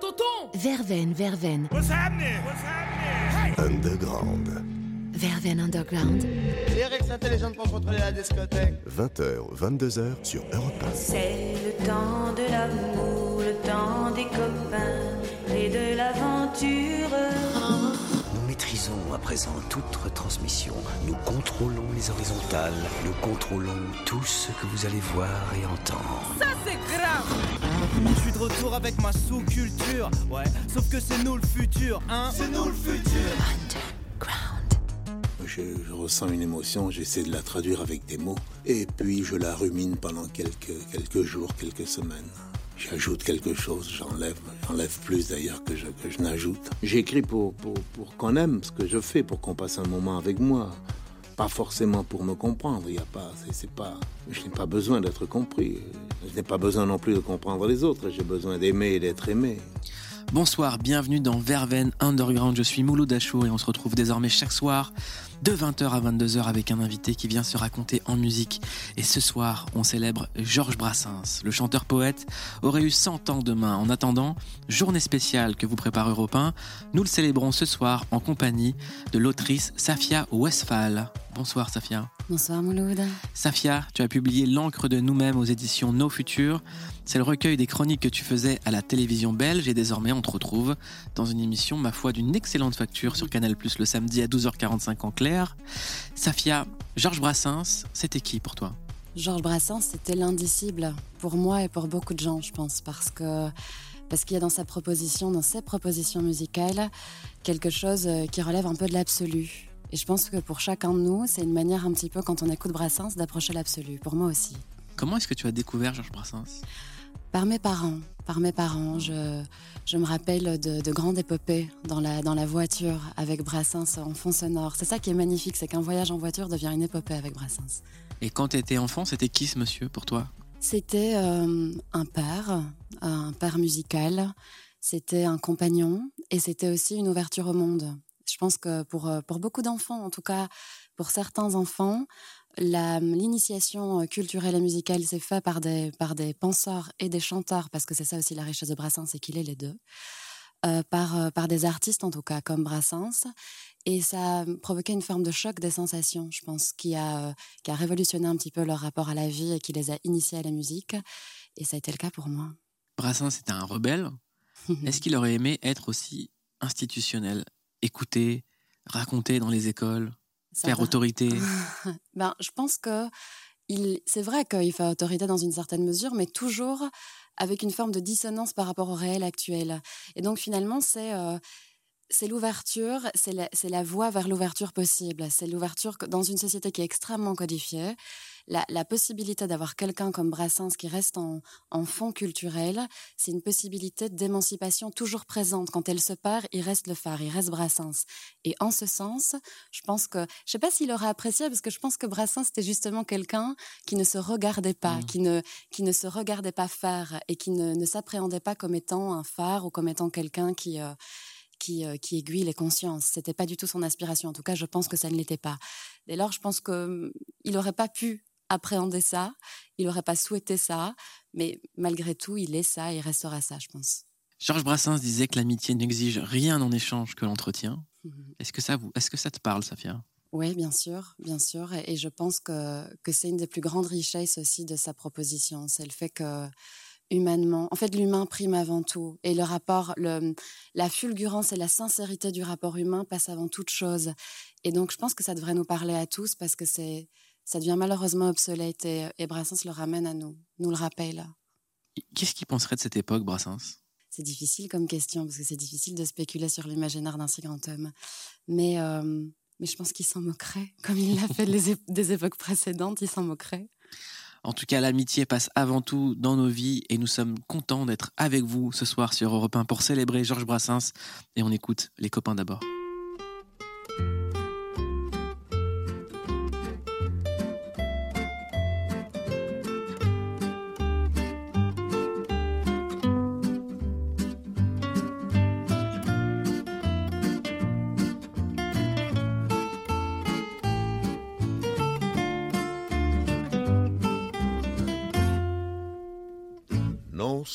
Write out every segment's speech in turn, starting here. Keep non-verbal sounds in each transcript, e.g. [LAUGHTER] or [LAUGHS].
tonton Verven, Verven. What's happening? What's happening? Underground. Verven Underground. Eric Saint-Légende pour contrôler la discothèque. 20h, 22h sur Europe 1. C'est le temps de l'amour, le temps des copains et de l'aventure. Nous maîtrisons à présent toute retransmission. Nous contrôlons les horizontales. Nous contrôlons tout ce que vous allez voir et entendre. Ça, c'est grave Je suis de retour avec ma sous-culture. Ouais, sauf que c'est nous le futur, hein C'est nous le futur. Underground. Je, je ressens une émotion, j'essaie de la traduire avec des mots, et puis je la rumine pendant quelques, quelques jours, quelques semaines. J'ajoute quelque chose, j'enlève, j'enlève plus d'ailleurs que je, que je n'ajoute. J'écris pour, pour, pour qu'on aime ce que je fais, pour qu'on passe un moment avec moi. Pas forcément pour me comprendre, il y a pas, c'est, pas, je n'ai pas besoin d'être compris. Je n'ai pas besoin non plus de comprendre les autres, j'ai besoin d'aimer et d'être aimé. Bonsoir, bienvenue dans Verven Underground. Je suis Mouloud Achour et on se retrouve désormais chaque soir de 20h à 22h avec un invité qui vient se raconter en musique. Et ce soir, on célèbre Georges Brassens. Le chanteur-poète aurait eu 100 ans demain. En attendant, journée spéciale que vous prépare Europe 1, nous le célébrons ce soir en compagnie de l'autrice Safia Westphal. Bonsoir Safia. Bonsoir Mouloud. Safia, tu as publié L'encre de nous-mêmes aux éditions Nos Futurs. C'est le recueil des chroniques que tu faisais à la télévision belge et désormais on te retrouve dans une émission, ma foi, d'une excellente facture sur Canal Plus le samedi à 12h45 en clair. Safia, Georges Brassens, c'était qui pour toi? Georges Brassens, c'était l'indicible pour moi et pour beaucoup de gens, je pense, parce que parce qu'il y a dans sa proposition, dans ses propositions musicales, quelque chose euh, qui relève un peu de l'absolu. Et je pense que pour chacun de nous, c'est une manière un petit peu, quand on écoute Brassens, d'approcher l'absolu. Pour moi aussi. Comment est-ce que tu as découvert Georges Brassens? Par mes parents. Par mes parents. Je, je me rappelle de, de grandes épopées dans la, dans la voiture avec Brassens en fond sonore. C'est ça qui est magnifique, c'est qu'un voyage en voiture devient une épopée avec Brassens. Et quand tu étais enfant, c'était qui ce monsieur pour toi? C'était euh, un père, un père musical, c'était un compagnon et c'était aussi une ouverture au monde. Je pense que pour, euh, pour beaucoup d'enfants, en tout cas pour certains enfants, l'initiation culturelle et musicale s'est faite par des, par des penseurs et des chanteurs, parce que c'est ça aussi la richesse de Brassens, c'est qu'il est les deux, euh, par, par des artistes en tout cas, comme Brassens. Et ça a provoqué une forme de choc des sensations, je pense, qui a, qui a révolutionné un petit peu leur rapport à la vie et qui les a initiés à la musique. Et ça a été le cas pour moi. Brassens était un rebelle. [LAUGHS] Est-ce qu'il aurait aimé être aussi institutionnel? Écouter, raconter dans les écoles, Ça faire va. autorité [LAUGHS] Ben, je pense que il, c'est vrai qu'il fait autorité dans une certaine mesure, mais toujours avec une forme de dissonance par rapport au réel actuel. Et donc finalement, c'est euh, c'est l'ouverture, c'est la, c'est la voie vers l'ouverture possible. C'est l'ouverture dans une société qui est extrêmement codifiée. La, la possibilité d'avoir quelqu'un comme Brassens qui reste en, en fond culturel, c'est une possibilité d'émancipation toujours présente. Quand elle se perd, il reste le phare, il reste Brassens. Et en ce sens, je pense que, je sais pas s'il aurait apprécié, parce que je pense que Brassens c'était justement quelqu'un qui ne se regardait pas, Mm. qui ne qui ne se regardait pas faire et qui ne, ne s'appréhendait pas comme étant un phare ou comme étant quelqu'un qui euh, qui, euh, qui aiguille les consciences. C'était pas du tout son aspiration. En tout cas, je pense que ça ne l'était pas. Dès lors, je pense que hum, il aurait pas pu appréhender ça, il aurait pas souhaité ça, mais malgré tout, il est ça, il restera ça, je pense. Georges Brassens disait que l'amitié n'exige rien en échange que l'entretien. Mhm. Est-ce que ça vous, est-ce que ça te parle, Safia? Oui, bien sûr, bien sûr. Et, et je pense que, que c'est une des plus grandes richesses aussi de sa proposition. C'est le fait que, humainement, en fait, l'humain prime avant tout. Et le rapport, le, la fulgurance et la sincérité du rapport humain passent avant toute chose. Et donc, je pense que ça devrait nous parler à tous parce que c'est, ça devient malheureusement obsolète et, et Brassens le ramène à nous, nous le rappelle. Qu'est-ce qu'il penserait de cette époque, Brassens? C'est difficile comme question parce que c'est difficile de spéculer sur l'imaginaire d'un si grand homme. Mais, euh, mais je pense qu'il s'en moquerait, [LAUGHS] comme il l'a fait les des époques précédentes, il s'en moquerait. En tout cas, l'amitié passe avant tout dans nos vies et nous sommes contents d'être avec vous ce soir sur Europe 1 pour célébrer Georges Brassens. Et on écoute les copains d'abord.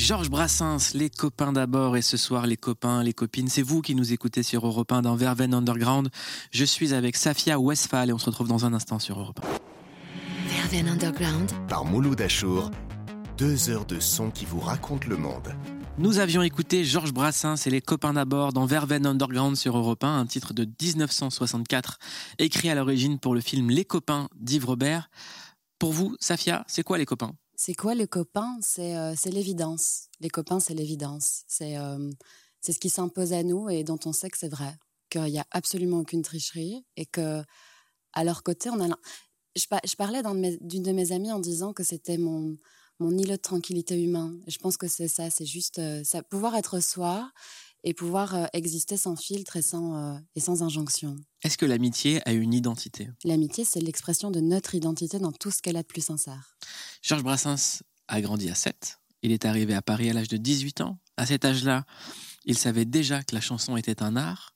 Georges Brassens, les copains d'abord et ce soir les copains, les copines, c'est vous qui nous écoutez sur Europe 1 dans Verven Underground. Je suis avec Safia Westphal et on se retrouve dans un instant sur Europe 1. Verven Underground par Mouloud Achour, deux heures de son qui vous raconte le monde. Nous avions écouté Georges Brassens et les copains d'abord dans Verven Underground sur Europe 1, un titre de 1964, écrit à l'origine pour le film Les copains d'Yves Robert. Pour vous, Safia, c'est quoi les copains? C'est quoi les copains C'est euh, l'évidence. Les copains, c'est l'évidence. C'est euh, ce qui s'impose à nous et dont on sait que c'est vrai, qu'il n'y a absolument aucune tricherie et que à leur côté, on a. Je, je parlais d'une de, mes amies en disant que c'était mon mon îlot de tranquillité humain. Je pense que c'est ça. C'est juste euh, ça, pouvoir être soi et pouvoir euh, exister sans filtre et sans, euh, et sans injonction. Est-ce que l'amitié a une identité? L'amitié, c'est l'expression de notre identité dans tout ce qu'elle a de plus sincère. Georges Brassens a grandi à 7. Il est arrivé à Paris à l'âge de 18 ans. À cet âge-là, il savait déjà que la chanson était un art.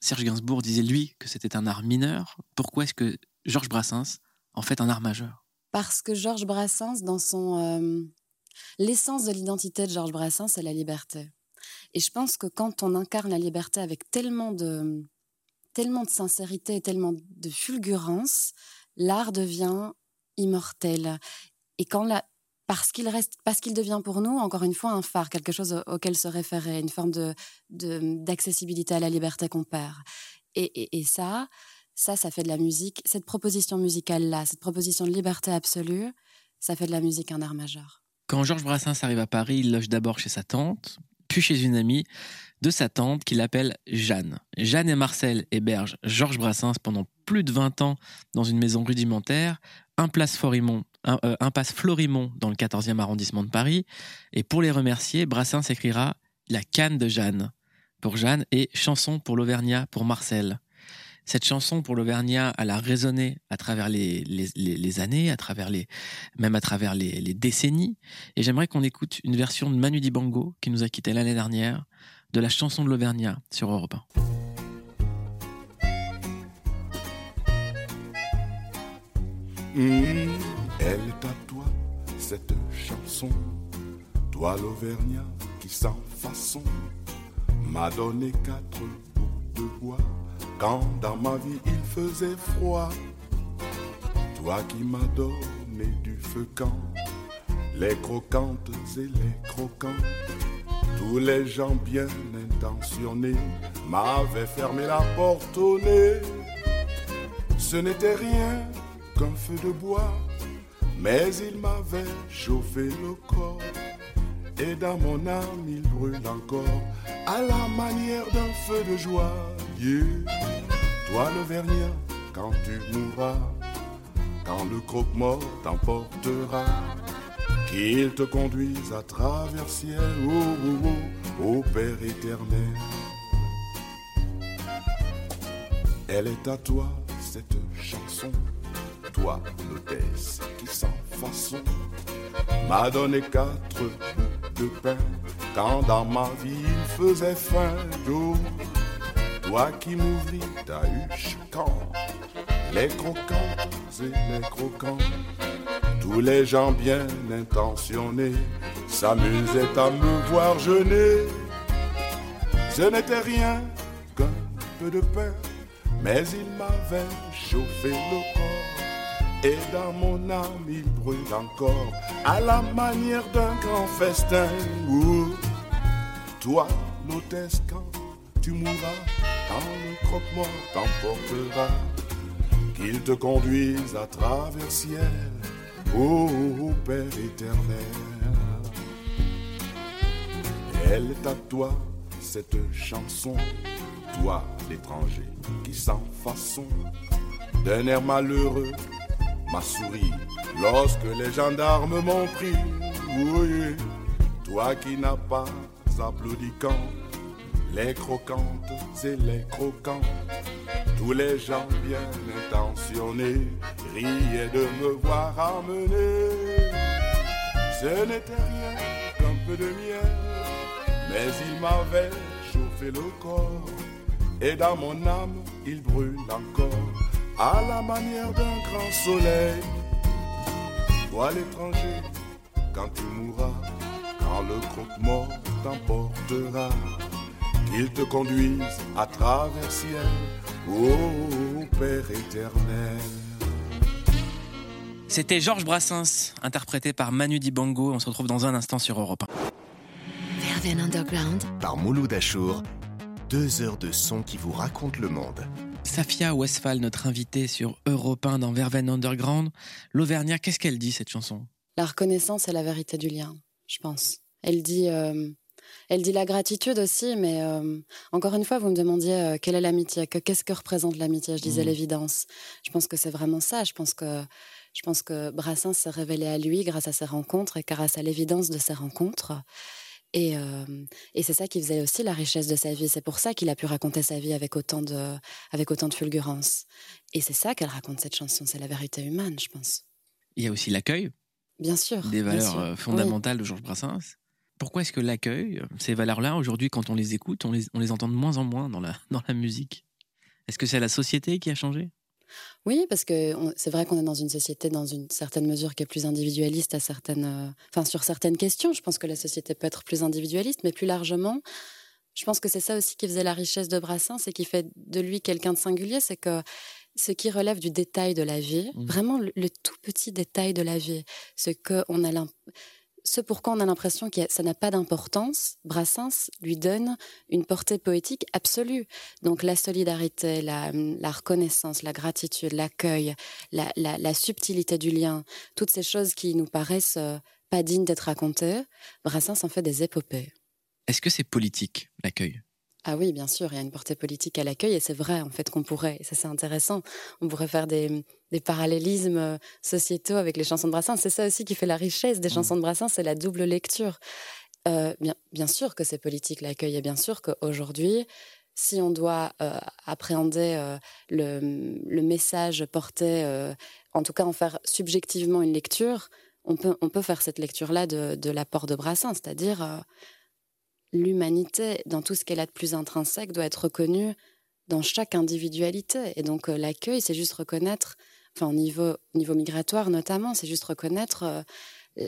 Serge Gainsbourg disait, lui, que c'était un art mineur. Pourquoi est-ce que Georges Brassens en fait un art majeur? Parce que Georges Brassens, dans son... Euh, l'essence de l'identité de Georges Brassens, c'est la liberté. Et je pense que quand on incarne la liberté avec tellement de, tellement de sincérité et tellement de fulgurance, l'art devient immortel. et quand la, parce qu'il reste, parce qu'il devient pour nous, encore une fois, un phare, quelque chose auquel se référer, une forme de, d'accessibilité à la liberté qu'on perd. Et, et, ça, ça, ça fait de la musique. Cette proposition musicale-là, cette proposition de liberté absolue, ça fait de la musique un art majeur. Quand Georges Brassens arrive à Paris, il loge d'abord chez sa tante, chez une amie de sa tante qu'il appelle Jeanne. Jeanne et Marcel hébergent Georges Brassens pendant plus de 20 ans dans une maison rudimentaire, un place un, euh, impasse Florimont dans le 14e arrondissement de Paris. Et pour les remercier, Brassens écrira La canne de Jeanne pour Jeanne et Chanson pour l'Auvergnat pour Marcel. Cette chanson pour l'Auvergnat, elle a résonné à travers les, années, à travers les, même à travers les, décennies. Et j'aimerais qu'on écoute une version de Manu Dibango, qui nous a quittés l'année dernière, de la chanson de l'Auvergnat sur Europe 1. Mmh, elle est à toi, cette chanson, toi l'Auvergnat qui sans façon m'a donné quatre bouts de bois quand dans ma vie il faisait froid. Toi qui m'as donné du feu quand les croquantes et les croquants, tous les gens bien intentionnés m'avaient fermé la porte au nez. Ce n'était rien qu'un feu de bois, mais il m'avait chauffé le corps. Et dans mon âme il brûle encore à la manière d'un feu de joie. Toi l'Auvergnat, quand tu mourras, quand le croque-mort t'emportera, qu'il te conduise à travers ciel, oh, oh, oh, ô Père éternel. Elle est à toi, cette chanson, toi, l'hôtesse qui sans façon m'a donné quatre bouts de pain quand dans ma vie il faisait faim. Oh, toi qui m'ouvris ta huche quand les croquants et les croquants, tous les gens bien intentionnés s'amusaient à me voir jeûner. Ce n'était rien qu'un peu de pain, mais il m'avait chauffé le corps. Et dans mon âme il brûle encore à la manière d'un grand festin. Toi, l'hôtesse, quand tu mourras, quand le croque-mort t'emportera, qu'il te conduise à travers ciel, ô Père éternel. Elle est à toi, cette chanson, toi l'étranger qui sans façon, d'un air malheureux, m'a souri lorsque les gendarmes m'ont pris. Oui, toi qui n'as pas applaudi quand les croquantes et les croquants, tous les gens bien intentionnés riaient de me voir amener. Ce n'était rien qu'un peu de miel, mais il m'avait chauffé le corps, et dans mon âme il brûle encore, à la manière d'un grand soleil. Toi l'étranger, quand tu mourras, quand le croque-mort t'emportera qu'il te conduise à travers ciel, ô Père éternel. C'était Georges Brassens, interprété par Manu Dibango. On se retrouve dans un instant sur Europe 1. Verven Underground. Par Mouloud Achour, deux heures de son qui vous racontent le monde. Safia Westphal, notre invitée sur Europe 1 dans Verven Underground. L'Auvergnat, qu'est-ce qu'elle dit cette chanson? La reconnaissance et la vérité du lien, je pense. Elle dit euh, elle dit la gratitude aussi, mais euh, encore une fois, vous me demandiez euh, quelle est l'amitié, qu'est-ce que représente l'amitié? Je disais mmh. l'évidence. Je pense que c'est vraiment ça. Je pense que je pense que Brassens s'est révélé à lui grâce à ses rencontres et grâce à l'évidence de ses rencontres. Et, euh, et c'est ça qui faisait aussi la richesse de sa vie. C'est pour ça qu'il a pu raconter sa vie avec autant de, avec autant de fulgurance. Et c'est ça qu'elle raconte cette chanson. C'est la vérité humaine, je pense. Il y a aussi l'accueil. Bien sûr. Des valeurs fondamentales de Georges Brassens pourquoi est-ce que l'accueil, ces valeurs-là, aujourd'hui, quand on les écoute, on les, on les, entend de moins en moins dans la, [LAUGHS] dans la musique? Est-ce que c'est la société qui a changé? Oui, parce que c'est vrai qu'on est dans une société, dans une certaine mesure, qui est plus individualiste à certaines, euh, enfin, sur certaines questions. Je pense que la société peut être plus individualiste, mais plus largement, je pense que c'est ça aussi qui faisait la richesse de Brassens et qui fait de lui quelqu'un de singulier, c'est que ce qui relève du détail de la vie, Mmh. vraiment le, le tout petit détail de la vie, ce que on a l'im- ce pourquoi on a l'impression que ça n'a pas d'importance, Brassens lui donne une portée poétique absolue. Donc la solidarité, la, reconnaissance, la gratitude, l'accueil, la, la- la subtilité du lien, toutes ces choses qui nous paraissent euh, pas dignes d'être racontées, Brassens en fait des épopées. Est-ce que c'est politique, l'accueil? Ah oui, bien sûr, il y a une portée politique à l'accueil et c'est vrai en fait qu'on pourrait, et ça c'est intéressant, on pourrait faire des, des parallélismes euh, sociétaux avec les chansons de Brassens. C'est ça aussi qui fait la richesse des chansons de Brassens, c'est la double lecture. Euh, bien, bien sûr que c'est politique l'accueil et bien sûr qu'aujourd'hui, si on doit euh, appréhender euh, le, le message porté, en tout cas en faire subjectivement une lecture, on peut, on peut faire cette lecture-là de, de l'apport de Brassens, c'est-à-dire l'humanité, dans tout ce qu'elle a de plus intrinsèque, doit être reconnue dans chaque individualité. Et donc euh, l'accueil, c'est juste reconnaître, enfin au niveau, au niveau migratoire notamment, c'est juste reconnaître euh,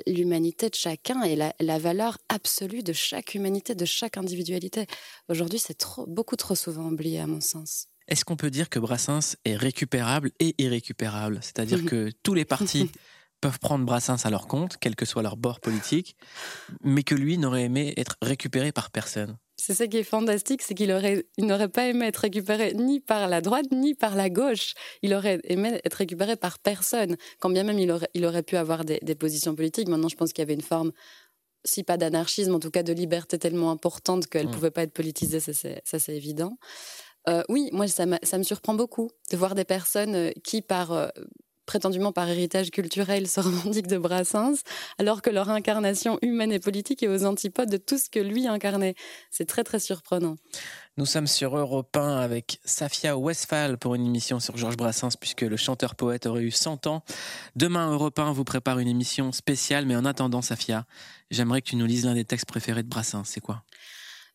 l'humanité de chacun et la, la valeur absolue de chaque humanité, de chaque individualité. Aujourd'hui, c'est trop, beaucoup trop souvent oublié à mon sens. Est-ce qu'on peut dire que Brassens est récupérable et irrécupérable? C'est-à-dire [LAUGHS] que tous les partis peuvent prendre Brassens à leur compte, quel que soit leur bord politique, mais que lui n'aurait aimé être récupéré par personne. C'est ça qui est fantastique, c'est qu'il aurait, il n'aurait pas aimé être récupéré ni par la droite ni par la gauche. Il aurait aimé être récupéré par personne, quand bien même il aurait, il aurait pu avoir des, des positions politiques. Maintenant, je pense qu'il y avait une forme, si pas d'anarchisme, en tout cas de liberté tellement importante qu'elle ne Mm. pouvait pas être politisée, ça c'est, évident. Euh, oui, moi, ça me surprend beaucoup de voir des personnes euh, qui, par, euh, prétendument par héritage culturel, se [LAUGHS] revendiquent de Brassens, alors que leur incarnation humaine et politique est aux antipodes de tout ce que lui incarnait. C'est très, très surprenant. Nous sommes sur Europe 1 avec Safia Westphal pour une émission sur Georges Brassens, puisque le chanteur-poète aurait eu 100 ans. Demain, Europe 1 vous prépare une émission spéciale, mais en attendant, Safia, j'aimerais que tu nous lises l'un des textes préférés de Brassens. C'est quoi?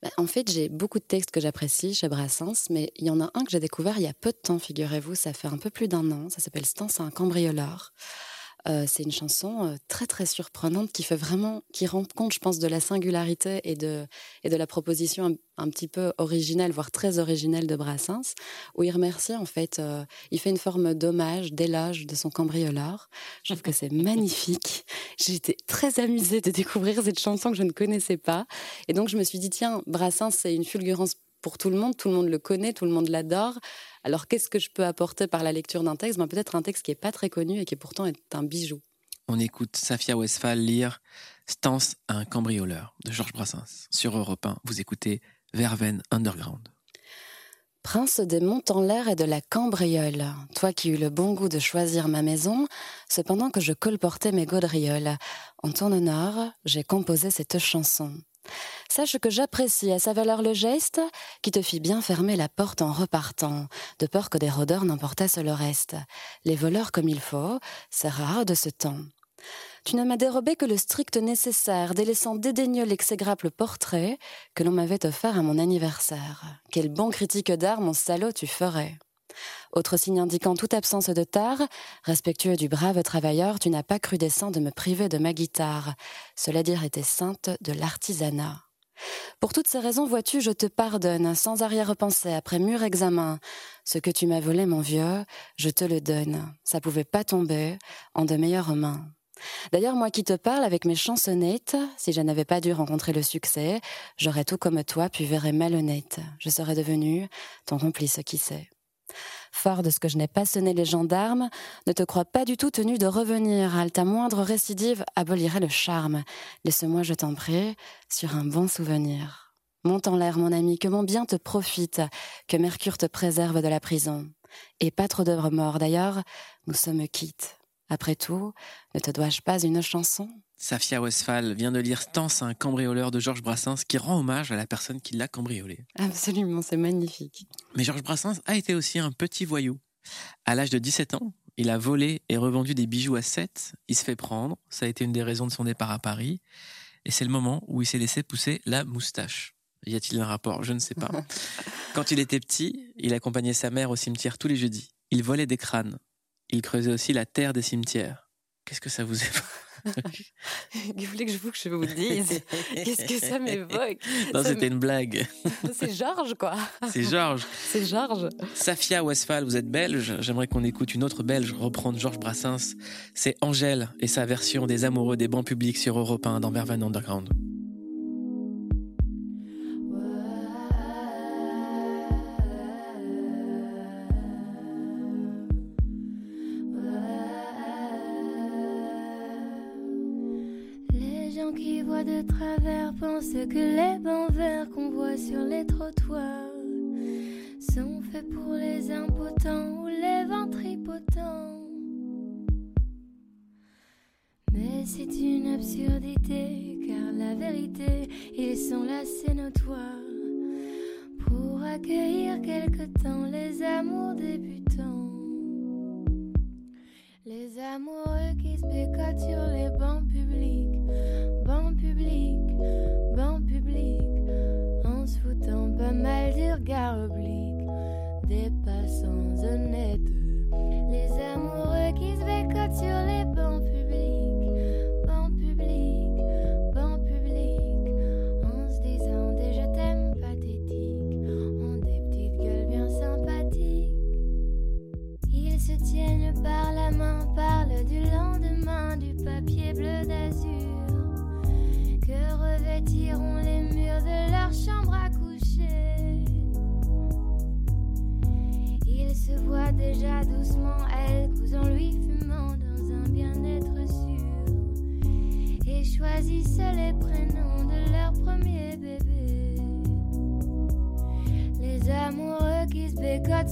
Bah, En fait, j'ai beaucoup de textes que j'apprécie chez Brassens, mais il y en a un que j'ai découvert il y a peu de temps, figurez-vous, ça fait un peu plus d'un an, ça s'appelle Stance à un cambrioleur. Euh, c'est une chanson euh, très très surprenante qui fait vraiment, qui rend compte, je pense, de la singularité et de, et de la proposition un, petit peu originale, voire très originelle de Brassens, où il remercie en fait, euh, il fait une forme d'hommage, d'éloge de son cambrioleur. Je trouve que c'est magnifique. [LAUGHS] J'ai été très amusée de découvrir cette chanson que je ne connaissais pas. Et donc, je me suis dit, tiens, Brassens, c'est une fulgurance pour tout le monde, tout le monde le connaît, tout le monde l'adore. Alors, qu'est-ce que je peux apporter par la lecture d'un texte? Ben, Peut-être un texte qui n'est pas très connu et qui pourtant est un bijou. On écoute Safia Westphal lire Stance à un cambrioleur de Georges Brassens. Sur Europe 1, vous écoutez Verven Underground. Prince des monts en l'air et de la cambriole, toi qui eus le bon goût de choisir ma maison, cependant que je colportais mes gaudrioles, en ton honneur, j'ai composé cette chanson. Sache que j'apprécie à sa valeur le geste qui te fit bien fermer la porte en repartant, de peur que des rôdeurs n'emportassent le reste. Les voleurs comme il faut, c'est rare de ce temps. Tu ne m'as dérobé que le strict nécessaire, délaissant dédaigneux l'exégrable portrait que l'on m'avait offert à mon anniversaire. Quel bon critique d'art, mon salaud, tu ferais. Autre signe indiquant toute absence de tard, respectueux du brave travailleur, tu n'as pas cru décent de me priver de ma guitare. Cela dire était sainte de l'artisanat. Pour toutes ces raisons, vois-tu, je te pardonne, sans arrière-pensée, après mûr examen. Ce que tu m'as volé, mon vieux, je te le donne. Ça pouvait pas tomber en de meilleures mains. D'ailleurs, moi qui te parle avec mes chansonnettes, si je n'avais pas dû rencontrer le succès, j'aurais tout comme toi pu verrer malhonnête. Je serais devenu ton complice, qui sait. Fort de ce que je n'ai pas sonné les gendarmes, ne te crois pas du tout tenu de revenir. À ta moindre récidive abolirait le charme. Laisse-moi, je t'en prie, sur un bon souvenir. Monte en l'air, mon ami, que mon bien te profite, que Mercure te préserve de la prison. Et pas trop d'œuvres mortes, d'ailleurs, nous sommes quittes. Après tout, ne te dois-je pas une chanson? Safia Westphal vient de lire Stance à un cambrioleur de Georges Brassens qui rend hommage à la personne qui l'a cambriolé. Absolument, c'est magnifique. Mais Georges Brassens a été aussi un petit voyou. À l'âge de 17 ans, il a volé et revendu des bijoux à 7. Il se fait prendre. Ça a été une des raisons de son départ à Paris. Et c'est le moment où il s'est laissé pousser la moustache. Y a-t-il un rapport? Je ne sais pas. [LAUGHS] Quand il était petit, il accompagnait sa mère au cimetière tous les jeudis. Il volait des crânes. Il creusait aussi la terre des cimetières. Qu'est-ce que ça vous évoque? [LAUGHS] Vous voulez que je vous, que je vous dise Qu'est-ce que ça m'évoque? Non, c'était une blague. [LAUGHS] C'est Georges, quoi. C'est Georges. C'est Georges. Safia Westphal, vous êtes belge. J'aimerais qu'on écoute une autre belge reprendre Georges Brassens. C'est Angèle et sa version des amoureux des bancs publics sur Europe 1 dans Vervan Underground. Pense que les bancs verts qu'on voit sur les trottoirs sont faits pour les impotents ou les ventripotents. Mais c'est une absurdité, car la vérité, ils sont là, c'est notoire. Pour accueillir quelque temps les amours débutants. Les amoureux qui se bécotent sur les bancs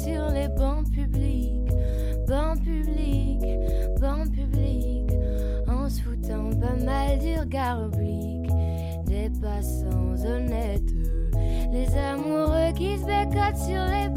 sur les bancs publics, bancs publics, bancs publics, en se foutant pas mal du regard oblique des passants honnêtes. Les amoureux qui se bécotent sur les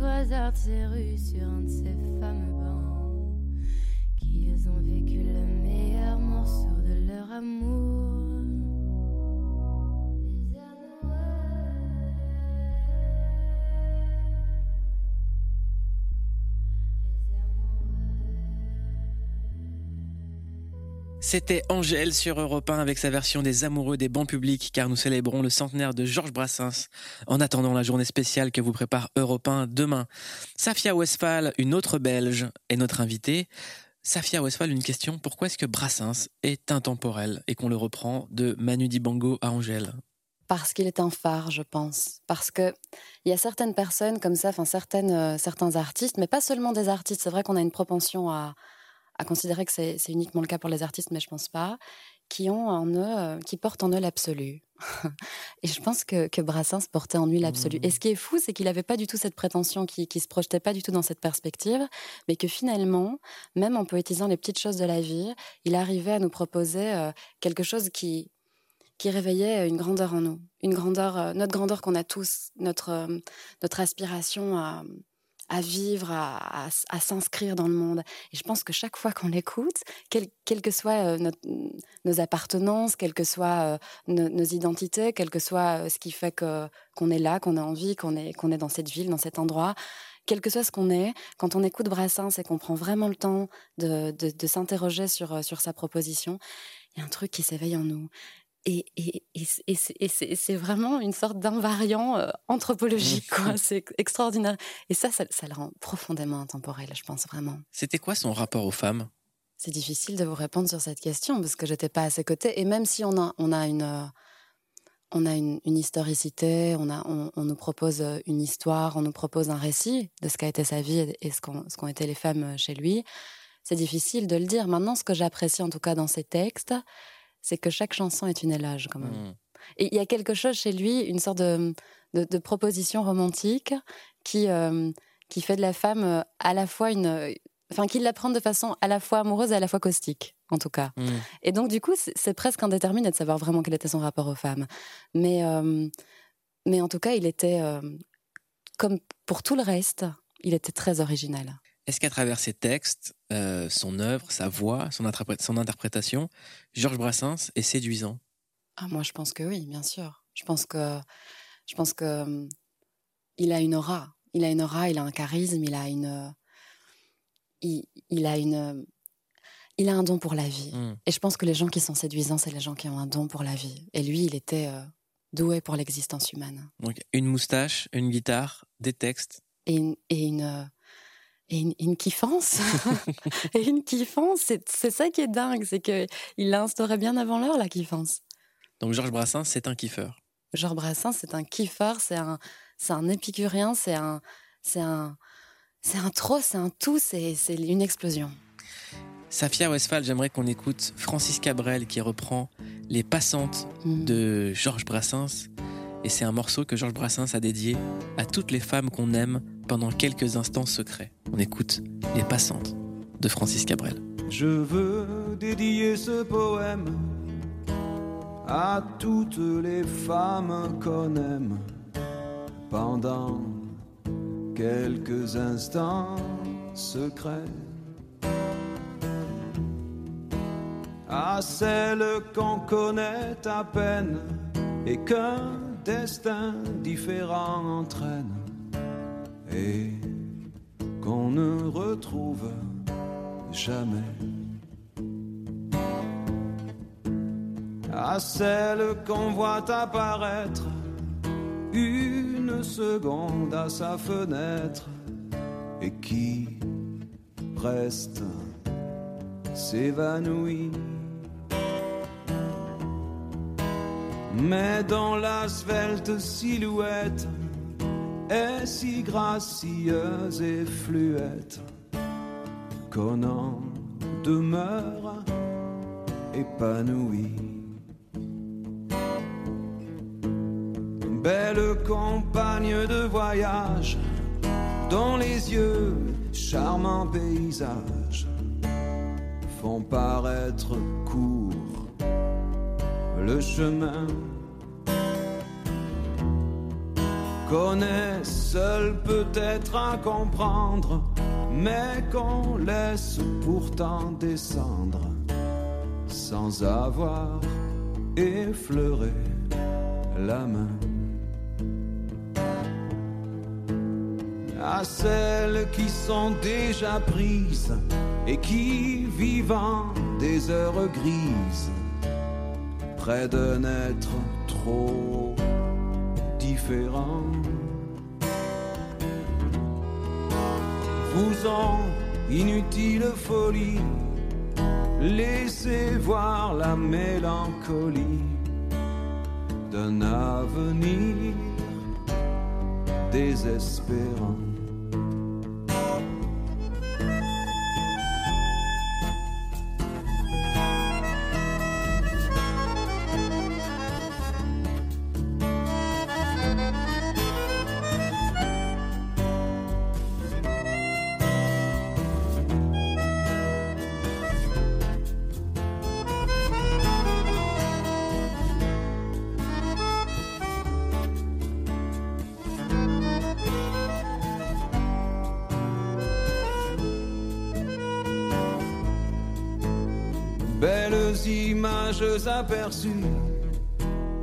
au hasard de ces rues sur un de ces fameux bancs qu'ils ont vécu le meilleur morceau de leur amour. C'était Angèle sur Europe 1 avec sa version des amoureux des bancs publics car nous célébrons le centenaire de Georges Brassens en attendant la journée spéciale que vous prépare Europe 1 demain. Safia Westphal, une autre belge, est notre invitée. Safia Westphal, une question. Pourquoi est-ce que Brassens est intemporel et qu'on le reprend de Manu Dibango à Angèle? Parce qu'il est un phare, je pense. Parce que il y a certaines personnes comme ça, enfin certaines, euh, certains artistes, mais pas seulement des artistes. C'est vrai qu'on a une propension à, à considérer que c'est uniquement le cas pour les artistes, mais je pense pas, qui ont en eux, euh, qui portent en eux l'absolu. [LAUGHS] et je pense que, que Brassens portait en lui l'absolu. Et ce qui est fou, c'est qu'il n'avait pas du tout cette prétention, qui, qui se projetait pas du tout dans cette perspective, mais que finalement, même en poétisant les petites choses de la vie, il arrivait à nous proposer euh, quelque chose qui qui réveillait une grandeur en nous, une grandeur, euh, notre grandeur qu'on a tous, notre euh, notre aspiration à à vivre, à, s'inscrire dans le monde. Et je pense que chaque fois qu'on l'écoute, quelles que soient euh, nos appartenances, quelles que soient nos, identités, quel que soit ce qui fait qu'on est là, qu'on a envie, qu'on est, dans cette ville, dans cet endroit, quel que soit ce qu'on est, quand on écoute Brassens et qu'on prend vraiment le temps de, de, s'interroger sur, sur sa proposition, il y a un truc qui s'éveille en nous. Et, et, et, c'est vraiment une sorte d'invariant euh, anthropologique, quoi. C'est extraordinaire. Et ça, ça, le rend profondément intemporel, je pense vraiment. C'était quoi son rapport aux femmes? C'est difficile de vous répondre sur cette question parce que j'étais pas à ses côtés. Et même si on a, on a une, euh, on a une, historicité, on, a, on, nous propose euh, une histoire, on nous propose un récit de ce qu'a été sa vie et ce qu'ont été les femmes chez lui. C'est difficile de le dire. Maintenant, ce que j'apprécie en tout cas dans ses textes, c'est que chaque chanson est une élage quand même. Mmh. Et il y a quelque chose chez lui, une sorte de, de, proposition romantique qui, euh, qui fait de la femme euh, à la fois une. Enfin, qui l'apprend de façon à la fois amoureuse et à la fois caustique, en tout cas. Mmh. Et donc, du coup, c'est presque indéterminé de savoir vraiment quel était son rapport aux femmes. Mais, euh, mais en tout cas, il était, comme pour tout le reste, il était très original. Est-ce qu'à travers ses textes, euh, son œuvre, sa voix, son, son, interprétation, Georges Brassens est séduisant? Ah, Moi, je pense que oui, bien sûr. Je pense que, je pense que hum, il a une aura. Il a une aura, il a un charisme, il a une, il, a une, il a un don pour la vie. Mmh. Et je pense que les gens qui sont séduisants, c'est les gens qui ont un don pour la vie. Et lui, il était euh, doué pour l'existence humaine. Donc une moustache, une guitare, des textes. Et et une [LAUGHS] et une, kiffance. et une kiffance, c'est ça qui est dingue, c'est qu'il l'a instauré bien avant l'heure, la kiffance. Donc Georges Brassens, c'est un kiffeur. Georges Brassens, c'est un kiffeur, c'est un, un épicurien, c'est un, c'est un, c'est un trop, c'est un tout, c'est une explosion. Safia Westphal, j'aimerais qu'on écoute Francis Cabrel qui reprend Les Passantes mm. de Georges Brassens. Et c'est un morceau que Georges Brassens a dédié à toutes les femmes qu'on aime pendant quelques instants secrets. On écoute Les Passantes de Francis Cabrel. Je veux dédier ce poème à toutes les femmes qu'on aime pendant quelques instants secrets. À celles qu'on connaît à peine et qu'un destin différent entraîne et qu'on ne retrouve jamais. À celle qu'on voit apparaître une seconde à sa fenêtre et qui reste s'évanouit. Mais dans la svelte silhouette est si gracieuse et fluette qu'on en demeure épanoui. Belle compagne de voyage, dont les yeux, charmants paysages, font paraître court le chemin connaît seul peut-être à comprendre, mais qu'on laisse pourtant descendre sans avoir effleuré la main. À celles qui sont déjà prises et qui, vivant des heures grises, près d'un être trop vous en inutile folie, laissez voir la mélancolie d'un avenir désespérant.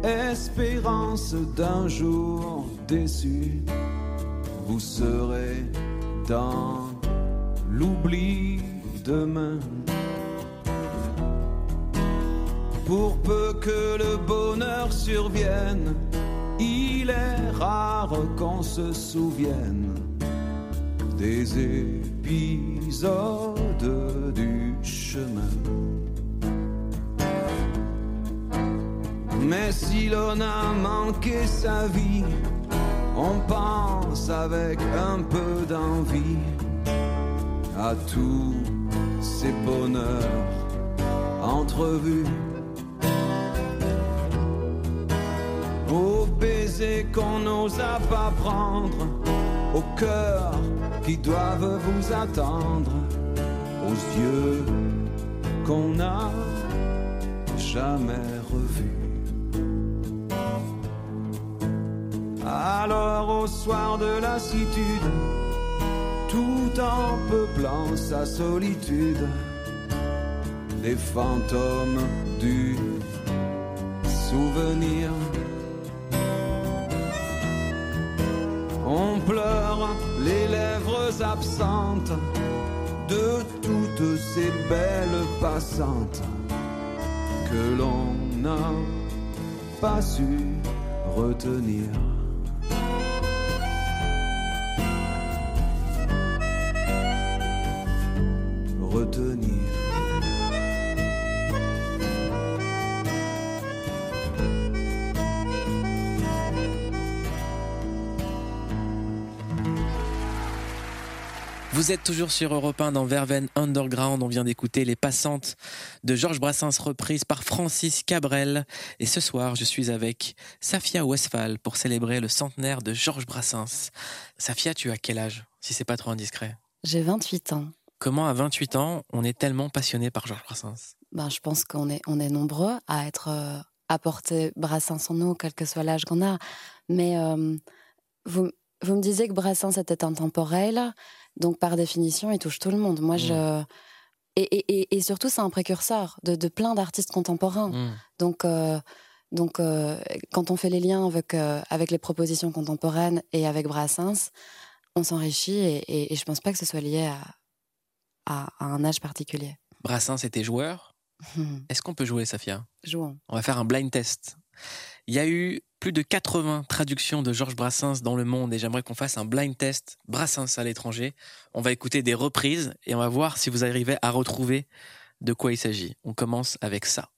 Espérance d'un jour déçu, vous serez dans l'oubli demain. Pour peu que le bonheur survienne, il est rare qu'on se souvienne des épisodes Mais si l'on a manqué sa vie, on pense avec un peu d'envie à tous ces bonheurs entrevus. Aux baisers qu'on n'osa pas prendre, aux cœurs qui doivent vous attendre, aux yeux qu'on n'a jamais revus. Alors au soir de lassitude, tout en peuplant sa solitude, les fantômes du souvenir. On pleure les lèvres absentes de toutes ces belles passantes que l'on n'a pas su retenir. Vous êtes toujours sur Europe 1 dans Verven Underground. On vient d'écouter Les Passantes de Georges Brassens reprise par Francis Cabrel. Et ce soir, je suis avec Safia Westphal pour célébrer le centenaire de Georges Brassens. Safia, tu as quel âge, si c'est pas trop indiscret? J'ai 28 ans. Comment à 28 ans, on est tellement passionné par Georges Brassens? Ben, je pense qu'on est, on est nombreux à être euh, à porter Brassens en nous, quel que soit l'âge qu'on a. Mais euh, vous, vous me disiez que Brassens était intemporel, donc par définition, il touche tout le monde. Moi, je. Et, et- et- surtout, c'est un précurseur de, de plein d'artistes contemporains. Mm. Donc, euh, donc euh, quand on fait les liens avec, euh, avec les propositions contemporaines et avec Brassens, on s'enrichit et, et, je pense pas que ce soit lié à, à, à un âge particulier. Brassens était joueur. [LAUGHS] Est-ce qu'on peut jouer, Safia? Jouons. On va faire un blind test. Il y a eu plus de 80 traductions de Georges Brassens dans le monde et j'aimerais qu'on fasse un blind test Brassens à l'étranger. On va écouter des reprises et on va voir si vous arrivez à retrouver de quoi il s'agit. On commence avec ça.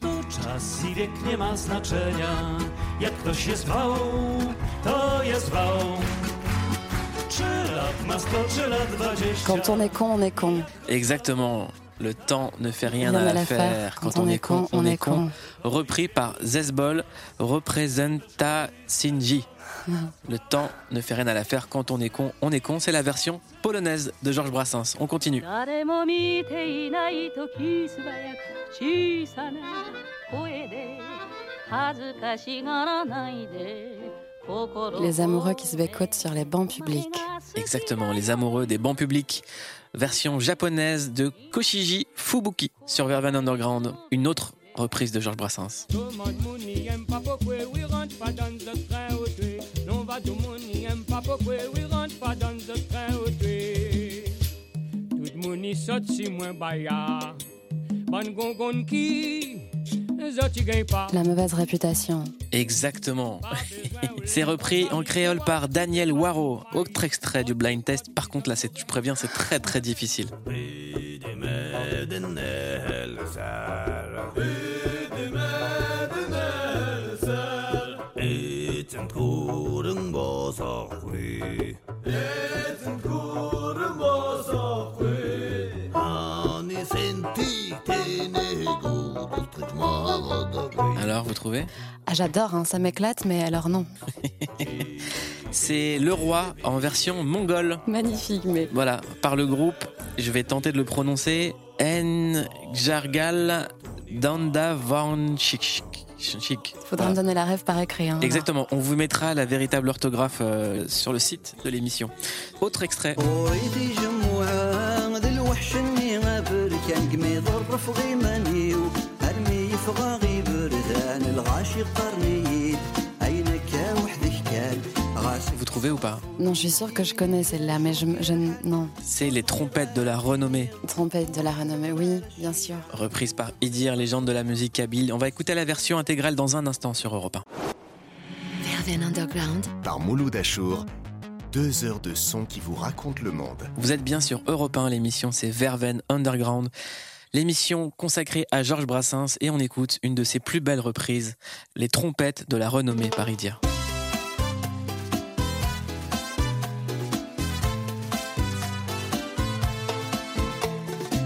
Quand on est con, on est con. Exactement. Le temps ne fait rien à la l'affaire. faire. Quand on est con, on est con. Repris par Zesbol, representa Sinji. [LAUGHS] Le temps ne fait rien à l'affaire. Quand on est con, on est con. C'est la version polonaise de Georges Brassens. On continue. Les amoureux qui se bécotent sur les bancs publics. Exactement, les amoureux des bancs publics. Version japonaise de Koshiji Fubuki sur Vervan Underground. Une autre reprise de Georges Brassens. La mauvaise réputation. Exactement. [LAUGHS] c'est repris en créole par Daniel Waro. Autre extrait du blind test. Par contre, là, c'est, tu préviens, c'est très très difficile. Alors, vous trouvez? Ah, j'adore, hein, ça m'éclate, mais alors non. [LAUGHS] C'est Le Roi en version mongole. Magnifique, mais. Voilà, par le groupe, je vais tenter de le prononcer, Njargal Dandavanchik. Faudra me donner la rêve par écrit. hein. Exactement, on vous mettra la véritable orthographe euh, sur le site de l'émission. Autre extrait. وريدي جموها ذي الوحش اني غابر كان قميض الرفغ مانيو يفغى بردان الغاشي قرنيد عينك وحدك كان غاسي Vous trouvez ou pas Non, je suis sûre que je connais celle-là, mais je, je n- non. C'est les trompettes de la renommée, Trompette de la renommée, oui, bien sûr. reprise par Idir, légende de la musique kabyle. On va écouter la version intégrale dans un instant sur Europe 1. Verven Underground, Par Mouloud Achour, deux heures de son qui vous racontent le monde. Vous êtes bien sur Europe 1, l'émission c'est Verven Underground, l'émission consacrée à Georges Brassens et on écoute une de ses plus belles reprises, les trompettes de la renommée par Idir.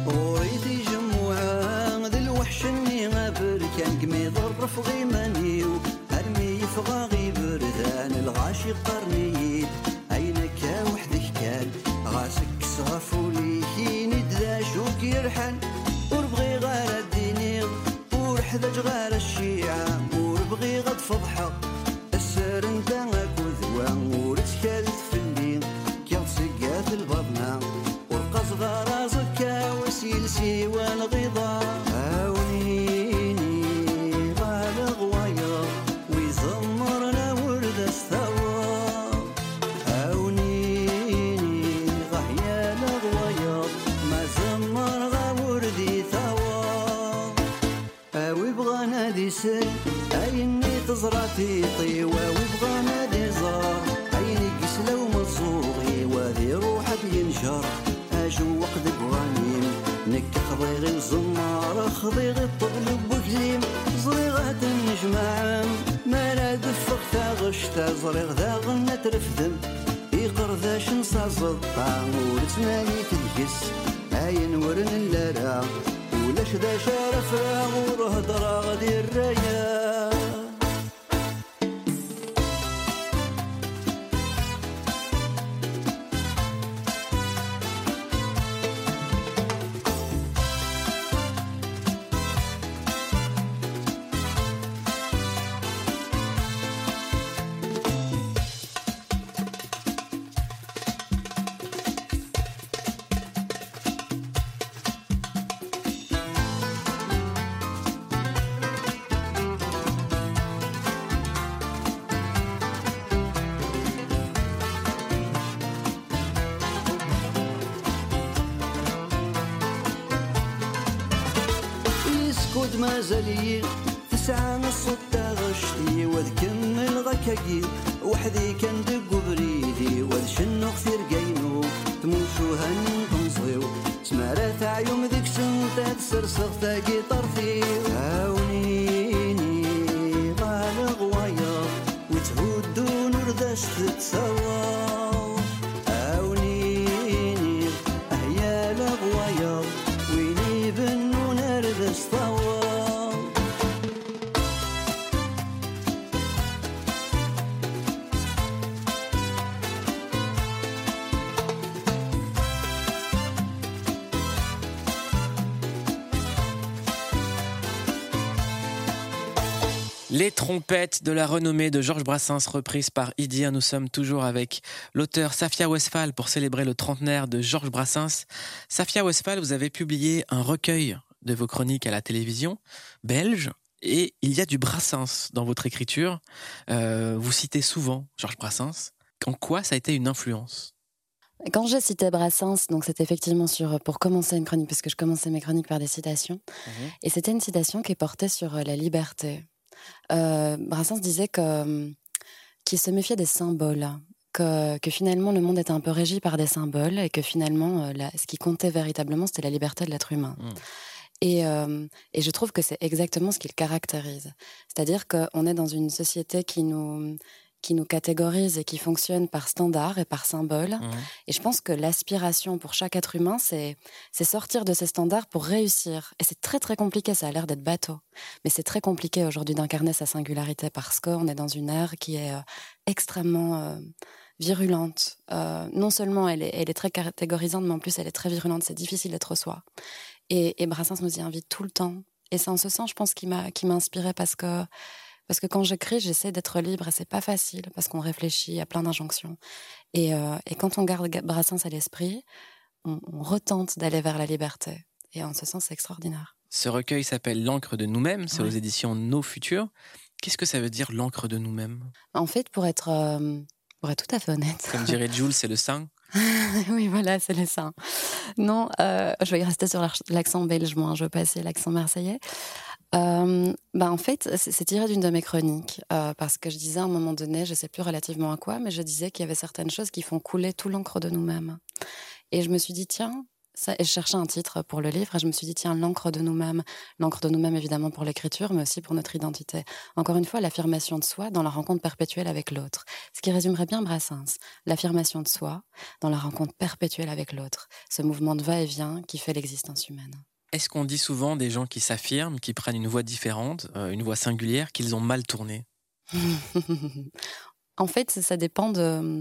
وريدي يحذج غير الشيعة. تزرع تيطي واوي بغى نادي زار عيني قسلة ومصوغي وذي روحك ينشر أجو وقت بغانيم نك خضيغي الزمار خضيغي الطبل بكليم زريغة النجمعام ما لا دفق غشتا. زريغ ذا غنى ترفدم يقر ذا شنصا زطا ورتناني تدقس عين ورن اللارا ولاش ذا شرف راغ ورهدرا غدي الرايا زالي تسعة نص غشتي وذكمل غكاكي وحدي كان دق بريدي وذ شنو كثير قينو تموشو هن تنصيو سمارات عيوم ذيك سنتا تسرسغ تاقي. De la renommée de Georges Brassens, reprise par Idir. Nous sommes toujours avec l'auteur Safia Westphal pour célébrer le trentenaire de Georges Brassens. Safia Westphal, vous avez publié un recueil de vos chroniques à la télévision belge. Et il y a du Brassens dans votre écriture. Euh, vous citez souvent Georges Brassens. En quoi ça a été une influence? Quand j'ai cité Brassens, donc c'était effectivement sur pour commencer une chronique, puisque je commençais mes chroniques par des citations, et c'était une citation qui portait sur la liberté. Euh, Brassens disait que euh, qu'il se méfiait des symboles, que, que finalement le monde était un peu régi par des symboles et que finalement euh, la- ce qui comptait véritablement c'était la liberté de l'être humain. Et, euh, et je trouve que c'est exactement ce qu'il caractérise. C'est-à-dire qu'on est dans une société qui nous, qui nous catégorise et qui fonctionne par standard et par symbole. Et je pense que l'aspiration pour chaque être humain, c'est sortir de ces standards pour réussir. Et c'est très très compliqué, ça a l'air d'être bateau. Mais c'est très compliqué aujourd'hui d'incarner sa singularité parce qu'on est dans une ère qui est euh, extrêmement euh, virulente. Euh, non seulement elle est, elle est très catégorisante, mais en plus elle est très virulente. C'est difficile d'être soi. Et, et Brassens nous y invite tout le temps. Et c'est en ce sens, je pense, qui m'a qui m'a inspiré parce que parce que quand j'écris, j'essaie d'être libre et c'est pas facile parce qu'on réfléchit à plein d'injonctions. Et, euh, et quand on garde Ga- Brassens à l'esprit, on, on retente d'aller vers la liberté. Et en ce sens, c'est extraordinaire. Ce recueil s'appelle L'encre de nous-mêmes, c'est aux éditions Nos Futurs. Qu'est-ce que ça veut dire l'encre de nous-mêmes? En fait, pour être, euh, pour être tout à fait honnête. Comme dirait [LAUGHS] Jules, c'est le sein. oui, voilà, c'est le sein. Non, euh, je vais rester sur l'accent belge, moi, je vais passer l'accent marseillais. Euh, bah en fait, c'est tiré d'une de mes chroniques, euh, parce que je disais à un moment donné, je ne sais plus relativement à quoi, mais je disais qu'il y avait certaines choses qui font couler tout l'encre de nous-mêmes. Et je me suis dit, tiens, ça, et je cherchais un titre pour le livre, et je me suis dit, tiens, l'encre de nous-mêmes. L'encre de nous-mêmes, évidemment, pour l'écriture, mais aussi pour notre identité. Encore une fois, l'affirmation de soi dans la rencontre perpétuelle avec l'autre. Ce qui résumerait bien Brassens. L'affirmation de soi dans la rencontre perpétuelle avec l'autre. Ce mouvement de va-et-vient qui fait l'existence humaine. Est-ce qu'on dit souvent des gens qui s'affirment, qui prennent une voix différente, euh, une voix singulière, qu'ils ont mal tourné? [LAUGHS] En fait, ça dépend de,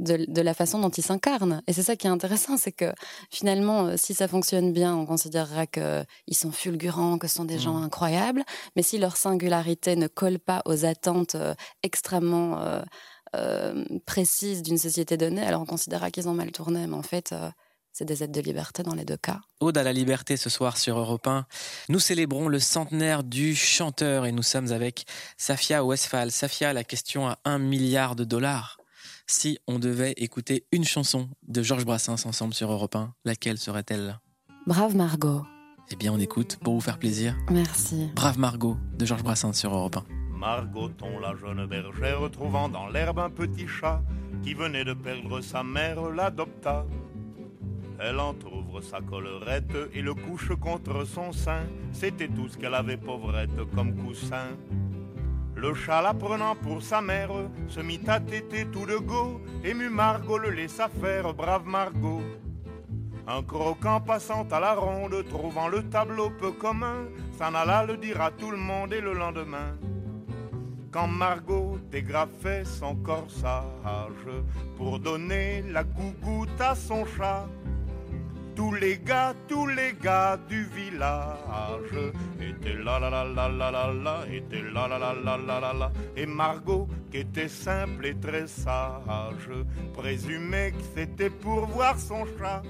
de, la façon dont ils s'incarnent. Et c'est ça qui est intéressant, c'est que finalement, euh, si ça fonctionne bien, on considérera qu'ils sont fulgurants, que ce sont des gens mmh. incroyables. Mais si leur singularité ne colle pas aux attentes euh, extrêmement précises d'une société donnée, alors on considérera qu'ils ont mal tourné. Mais en fait, c'est des aides de liberté dans les deux cas. Ode à la liberté ce soir sur Europe 1. Nous célébrons le centenaire du chanteur et nous sommes avec Safia Westphal. Safia, la question à un milliard de dollars. Si on devait écouter une chanson de Georges Brassens ensemble sur Europe 1, laquelle serait-elle? Brave Margot. Eh bien, on écoute pour vous faire plaisir. Merci. Brave Margot de Georges Brassens sur Europe 1. Margoton, la jeune bergère, trouvant dans l'herbe un petit chat qui venait de perdre sa mère, l'adopta. Elle entr'ouvre sa collerette et le couche contre son sein. C'était tout ce qu'elle avait pauvrette comme coussin. Le chat la prenant pour sa mère se mit à téter tout de go. Ému Margot le laissa faire, brave Margot. Un croquant passant à la ronde, trouvant le tableau peu commun, s'en alla le dire à tout le monde et le lendemain. Quand Margot dégrafait son corsage pour donner la gougoute à son chat, tous les gars, tous les gars du village étaient là là là là là là là, étaient là là là là là là là. Et Margot, qui était simple et très sage, présumait que c'était pour voir son chat.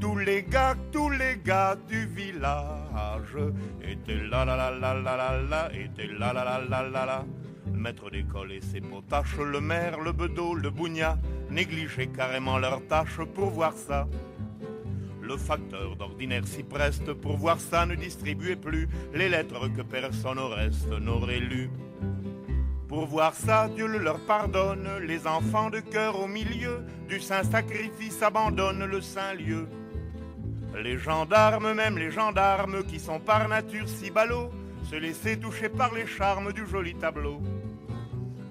Tous les gars, tous les gars du village étaient là là là là là là là, étaient là là là là là là. Le maître d'école et ses potaches, le maire, le bedeau, le bougna, négligeaient carrément leurs tâches pour voir ça. Le facteur d'ordinaire s'y preste pour voir ça ne distribuait plus les lettres que personne au reste n'aurait lues. Pour voir ça, Dieu le leur pardonne, les enfants de cœur au milieu du saint sacrifice abandonnent le saint lieu. Les gendarmes, même les gendarmes qui sont par nature si ballots, se laissaient toucher par les charmes du joli tableau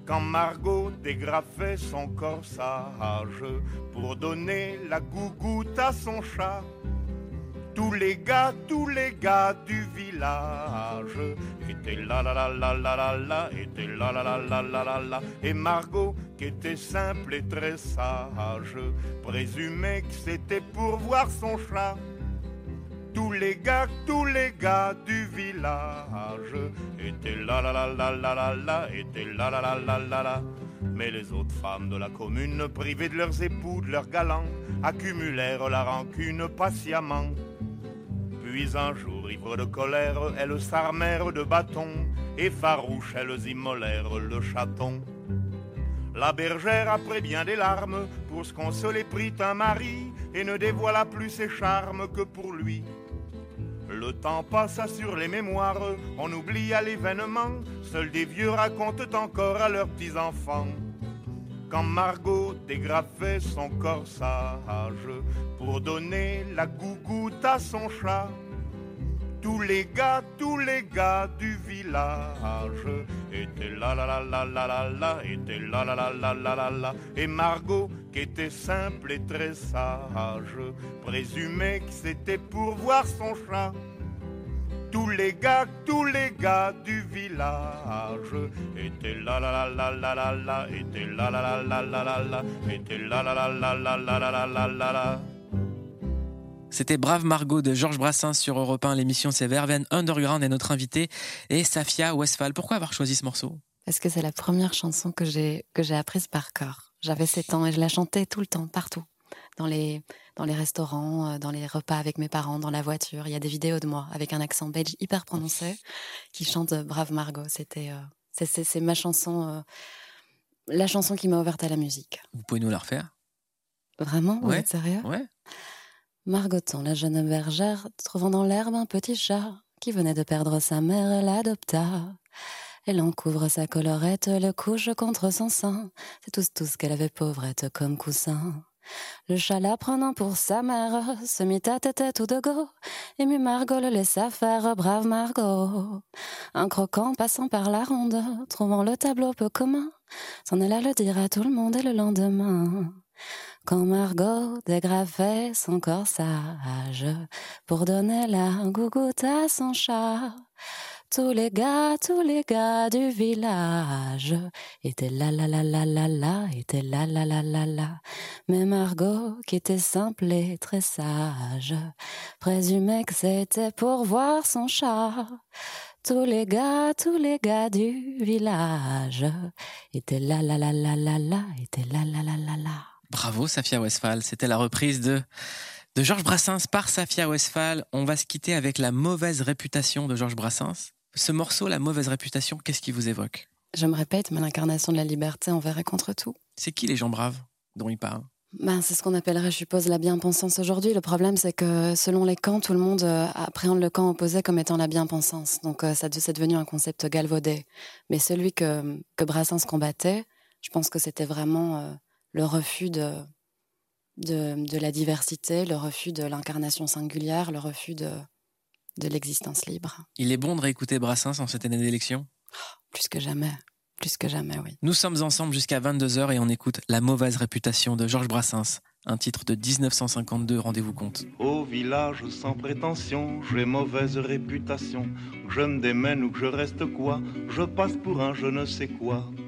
quand Margot dégrafait son corsage pour donner la gougoute à son chat. Tous les gars, tous les gars du village étaient là là là là là là là, étaient là là là là là là là. Et Margot, qui était simple et très sage, présumait que c'était pour voir son chat. Tous les gars, tous les gars du village étaient là là là là là là là, étaient là là là là là là. Mais les autres femmes de la commune, privées de leurs époux, de leurs galants, accumulèrent la rancune patiemment. Puis un jour, ivre de colère, elles s'armèrent de bâtons, et farouches, elles immolèrent le chaton. La bergère, après bien des larmes, pour se consoler, prit un mari, et ne dévoila plus ses charmes que pour lui. Le temps passa sur les mémoires, on oublia l'événement, seuls des vieux racontent encore à leurs petits-enfants. Quand Margot dégrafait son corsage pour donner la gougoute à son chat, tous les gars, tous les gars du village étaient là là là là là là là, étaient là là là là là là là. Et Margot, qui était simple et très sage, présumait que c'était pour voir son chat. Tous les gars, tous les gars du village étaient là là là là là là là, étaient là là là là là là là, étaient là là là là là là là là là là. C'était Brave Margot de Georges Brassens sur Europe 1. L'émission c'est Verven Underground et notre invité est Safia Westphal. Pourquoi avoir choisi ce morceau? Parce que c'est la première chanson que j'ai que j'ai apprise par cœur. J'avais 7 ans et je la chantais tout le temps, partout. dans les, dans les restaurants, euh, dans les repas avec mes parents, dans la voiture. Il y a des vidéos de moi avec un accent belge hyper prononcé qui chante euh, Brave Margot. C'était, euh, c'est, ma chanson, euh, la chanson qui m'a ouverte à la musique. Vous pouvez nous la refaire? Vraiment? Vous Ouais. êtes sérieux? Ouais. Margoton, la jeune bergère, trouvant dans l'herbe un petit chat qui venait de perdre sa mère, l'adopta. Elle en couvre sa collerette, le couche contre son sein. C'est tous tous qu'elle avait pauvrette comme coussin. Le chat la prenant pour sa mère, se mit à tête tout de go. Et mais Margot le laissa faire, brave Margot. Un croquant passant par la ronde, trouvant le tableau peu commun, s'en alla le dire à tout le monde et le lendemain. Quand Margot dégrafait son corsage pour donner la gougoute à son chat, tous les gars, tous les gars du village étaient là, là, là, là, là, là, étaient là, là, là, là, là. Mais Margot, qui était simple et très sage, présumait que c'était pour voir son chat. Tous les gars, tous les gars du village étaient là, là, là, là, là, là, étaient là, là, là, là, là. Bravo Safia Westphal, c'était la reprise de de Georges Brassens par Safia Westphal. On va se quitter avec la mauvaise réputation de Georges Brassens. Ce morceau, la mauvaise réputation, qu'est-ce qui vous évoque? Je me répète, mais l'incarnation de la liberté envers et contre tout. C'est qui les gens braves dont il parle? Ben, c'est ce qu'on appellerait, je suppose, la bien-pensance aujourd'hui. Le problème, c'est que selon les camps, tout le monde euh, appréhende le camp opposé comme étant la bien-pensance. Donc, euh, ça c'est devenu un concept galvaudé. Mais celui que, que Brassens combattait, je pense que c'était vraiment euh, le refus de, de, de la diversité, le refus de l'incarnation singulière, le refus de, de l'existence libre. Il est bon de réécouter Brassens en cette année d'élection? Plus que jamais. Plus que jamais, oui. Nous sommes ensemble jusqu'à 22h et on écoute La mauvaise réputation de Georges Brassens, un titre de 1952, rendez-vous compte. Au village sans prétention, j'ai mauvaise réputation. Je me démène ou que je reste quoi, je passe pour un je ne sais quoi.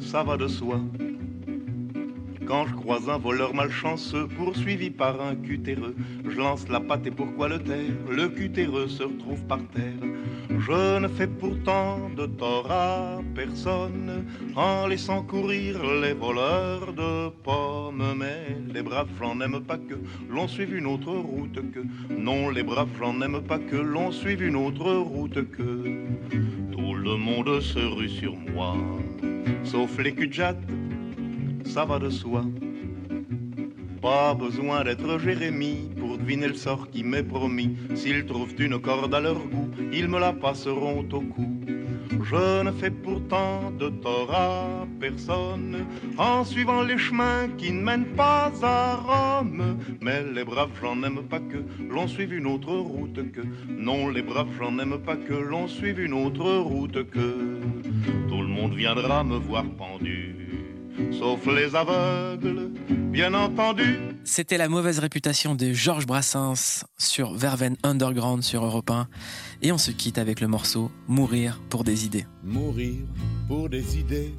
ça va de soi. Quand je croise un voleur malchanceux poursuivi par un cutéreux, je lance la patte et pourquoi le taire? Le cutéreux se retrouve par terre. Je ne fais pourtant de tort à personne en laissant courir les voleurs de pommes. Mais les braves, j'en aime pas que l'on suive une autre route que. Non, les braves, j'en aime pas que l'on suive une autre route que. Le monde se rue sur moi sauf les cul ça va de soi. Pas besoin d'être Jérémie pour deviner le sort qui m'est promis. S'ils trouvent une corde à leur goût, ils me la passeront au cou. Je ne fais pourtant de tort à personne en suivant les chemins qui ne mènent pas à Rome. Mais les braves, j'en aime pas que l'on suive une autre route que. Non, les braves, j'en aime pas que l'on suive une autre route que. Tout le monde viendra me voir pendu, sauf les aveugles, bien entendu. C'était la mauvaise réputation de Georges Brassens sur Verven Underground sur Europe 1. Et on se quitte avec le morceau Mourir pour des idées. Mourir pour des idées,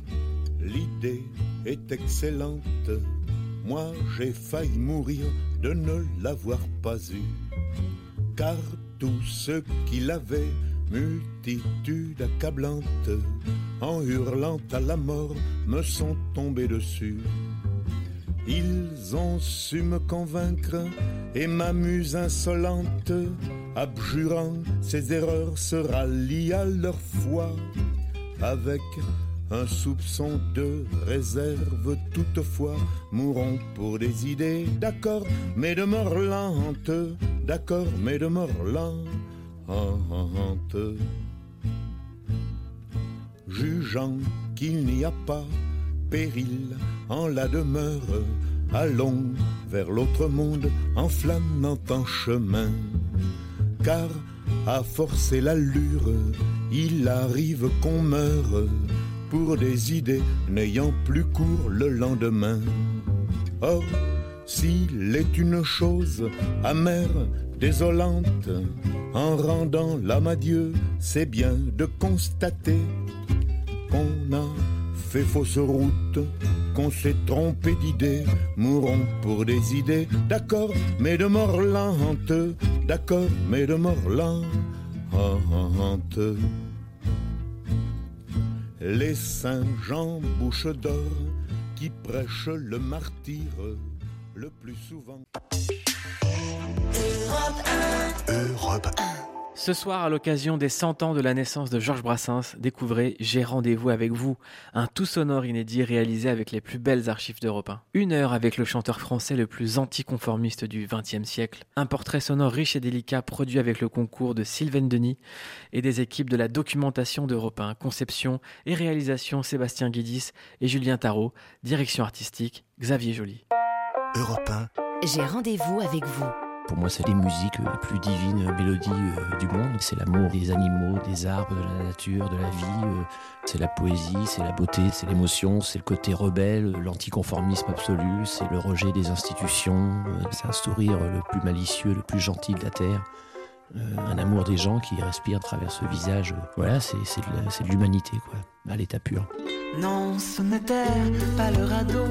l'idée est excellente. Moi j'ai failli mourir de ne l'avoir pas eu. Car tous ceux qui l'avaient, multitude accablante, en hurlant à la mort, me sont tombés dessus. Ils ont su me convaincre et m'amuse insolente, abjurant ses erreurs, se rallient à leur foi avec un soupçon de réserve toutefois, mourront pour des idées, d'accord, mais de mort lente, d'accord, mais de mort lente. Jugeant qu'il n'y a pas péril en la demeure. Allons vers l'autre monde en flânant en chemin. Car à forcer l'allure, il arrive qu'on meure pour des idées n'ayant plus cours le lendemain. Or, s'il est une chose amère, désolante, en rendant l'âme à Dieu, c'est bien de constater qu'on a fait fausse route, qu'on s'est trompé d'idées, mourons pour des idées, d'accord, mais de mort d'accord, mais de mort lente. Les saints Jean bouche d'or qui prêchent le martyr le plus souvent. Europe Ce soir, à l'occasion des 100 ans de la naissance de Georges Brassens, découvrez J'ai rendez-vous avec vous, un tout sonore inédit réalisé avec les plus belles archives d'Europe 1. Une heure avec le chanteur français le plus anticonformiste du XXe siècle, un portrait sonore riche et délicat produit avec le concours de Sylvain Denis et des équipes de la documentation d'Europe 1, conception et réalisation Sébastien Guidis et Julien Tarot, direction artistique Xavier Joly. Europe 1. J'ai rendez-vous avec vous. Pour moi, c'est les musiques les plus divines mélodies euh, du monde. C'est l'amour des animaux, des arbres, de la nature, de la vie. euh, c'est la poésie, c'est la beauté, c'est l'émotion, c'est le côté rebelle, l'anticonformisme absolu, c'est le rejet des institutions, euh, c'est un sourire le plus malicieux, le plus gentil de la terre. Euh, un amour des gens qui respire à travers ce visage. Euh, Voilà, c'est de la- c'est de l'humanité, quoi, à l'état pur. Non, ce n'était pas le radeau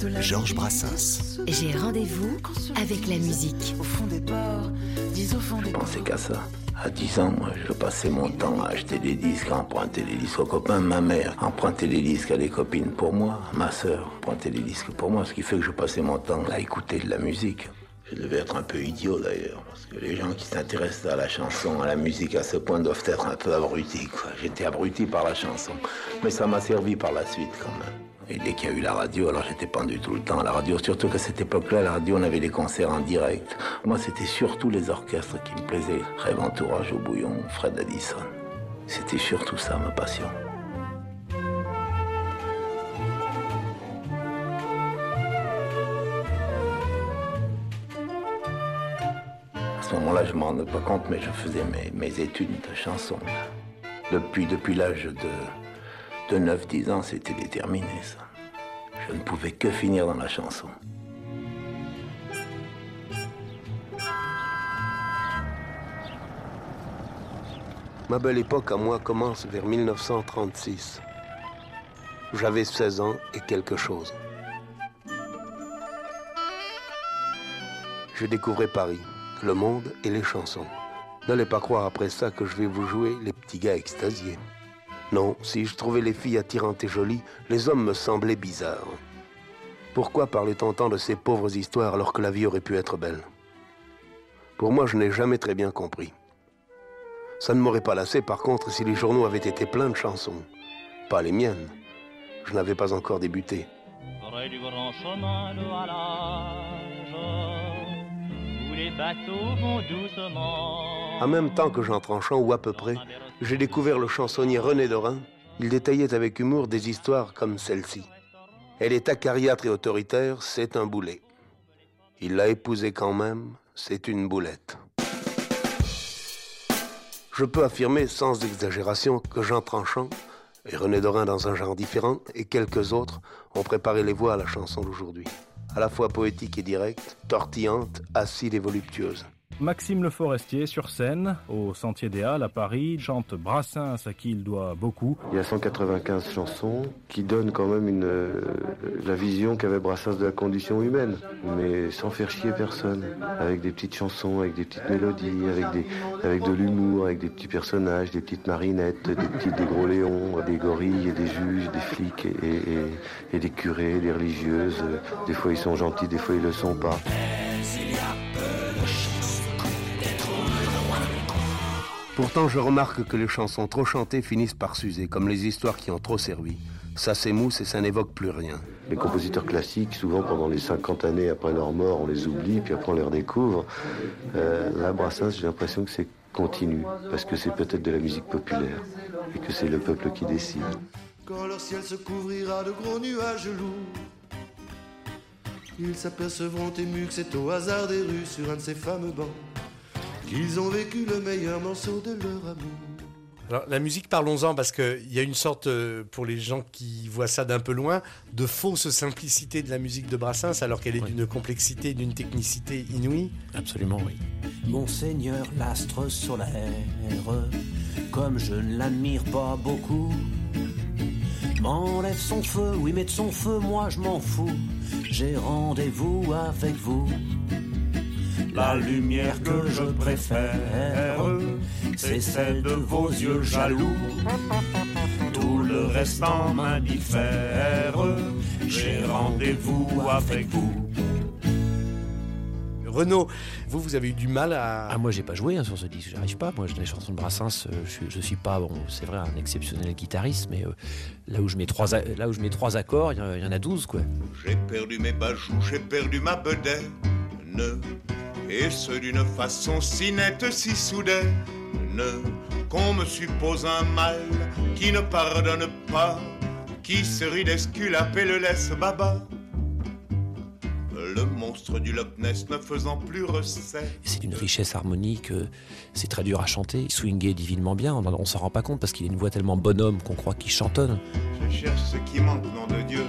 de la Georges. Brassens. J'ai rendez-vous avec la musique. Au fond des ports, dis au fond des Je pensais qu'à ça. À 10 ans, moi, je passais mon temps à acheter des disques, à emprunter des disques aux copains. Ma mère empruntait des disques à des copines pour moi. Ma sœur empruntait des disques pour moi, ce qui fait que je passais mon temps à écouter de la musique. Je devais être un peu idiot d'ailleurs, parce que les gens qui s'intéressent à la chanson, à la musique à ce point doivent être un peu abrutis. J'étais abruti par la chanson, mais ça m'a servi par la suite quand même. Et dès qu'il y a eu la radio, alors j'étais pendu tout le temps à la radio. Surtout qu'à cette époque-là, la radio, on avait des concerts en direct. Moi, c'était surtout les orchestres qui me plaisaient. Rêve Entourage au bouillon, Fred Addison. C'était surtout ça ma passion. Ce moment-là, je m'en rendais pas compte, mais je faisais mes, études de chansons. Depuis, depuis l'âge de, de 9-10 ans, c'était déterminé, ça. Je ne pouvais que finir dans la chanson. Ma belle époque à moi commence vers 1936. J'avais 16 ans et quelque chose. Je découvrais Paris, le monde et les chansons. N'allez pas croire après ça que je vais vous jouer les petits gars extasiés. Non, si je trouvais les filles attirantes et jolies, les hommes me semblaient bizarres. Pourquoi parlait-on tant de ces pauvres histoires alors que la vie aurait pu être belle? Pour moi, je n'ai jamais très bien compris. Ça ne m'aurait pas lassé par contre si les journaux avaient été pleins de chansons. Pas les miennes. Je n'avais pas encore débuté. Les doucement. En même temps que Jean Tranchant, ou à peu près, j'ai découvert le chansonnier René Dorin. Il détaillait avec humour des histoires comme celle-ci. Elle est acariâtre et autoritaire, c'est un boulet. Il l'a épousée quand même, c'est une boulette. Je peux affirmer sans exagération que Jean Tranchant et René Dorin dans un genre différent et quelques autres ont préparé les voix à la chanson d'aujourd'hui. À la fois poétique et directe, tortillante, acide et voluptueuse. Maxime Le Forestier sur scène, au Sentier des Halles à Paris, chante Brassens à qui il doit beaucoup. Il y a 195 chansons qui donnent quand même une, euh, la vision qu'avait Brassens de la condition humaine, mais sans faire chier personne, avec des petites chansons, avec des petites mélodies, avec, des, avec de l'humour, avec des petits personnages, des petites marinettes, des gros léons, des gorilles, des juges, des flics et, et- et des curés, des religieuses. Des fois ils sont gentils, des fois ils le sont pas. Pourtant, je remarque que les chansons trop chantées finissent par s'user, comme les histoires qui ont trop servi. Ça s'émousse et ça n'évoque plus rien. Les compositeurs classiques, souvent pendant les 50 années après leur mort, on les oublie, puis après on les redécouvre. Euh, là, Brassens, j'ai l'impression que c'est continu, parce que c'est peut-être de la musique populaire. et que c'est le peuple qui décide. Quand leur ciel se couvrira de gros nuages lourds, ils s'apercevront émus que c'est au hasard des rues sur un de ces fameux bancs qu'ils ont vécu le meilleur morceau de leur amour. Alors, la musique, parlons-en, parce qu'il y a une sorte, euh, pour les gens qui voient ça d'un peu loin, de fausse simplicité de la musique de Brassens, alors qu'elle est d'une complexité, d'une technicité inouïe. Absolument, oui. Monseigneur l'astre solaire, comme je ne l'admire pas beaucoup, m'enlève son feu, oui, mais de son feu, moi je m'en fous. J'ai rendez-vous avec vous. La lumière que je préfère, c'est celle de vos yeux jaloux. Tout le reste en m'indiffère, j'ai rendez-vous avec vous. Renaud, vous, vous avez eu du mal à. Ah, moi, j'ai pas joué hein, sur ce disque, j'arrive pas. Moi, les chansons de Brassens, euh, je, suis- je suis pas, bon, c'est vrai, un exceptionnel guitariste, mais euh, là, où je mets trois, a- là où je mets trois accords, il y en a- il y, en a 12, quoi. J'ai perdu mes bajoux, j'ai perdu ma bedaine. Et ce d'une façon si nette, si soudaine. Qu'on me suppose un mal qui ne pardonne pas. Qui se rit d'Esculape et le laisse baba. Le monstre du Loch Ness ne faisant plus recette. C'est d'une richesse harmonique, euh, c'est très dur à chanter. Il swingait divinement bien, on, on s'en rend pas compte parce qu'il a une voix tellement bonhomme qu'on croit qu'il chantonne. Je cherche ce qui manque, nom de Dieu.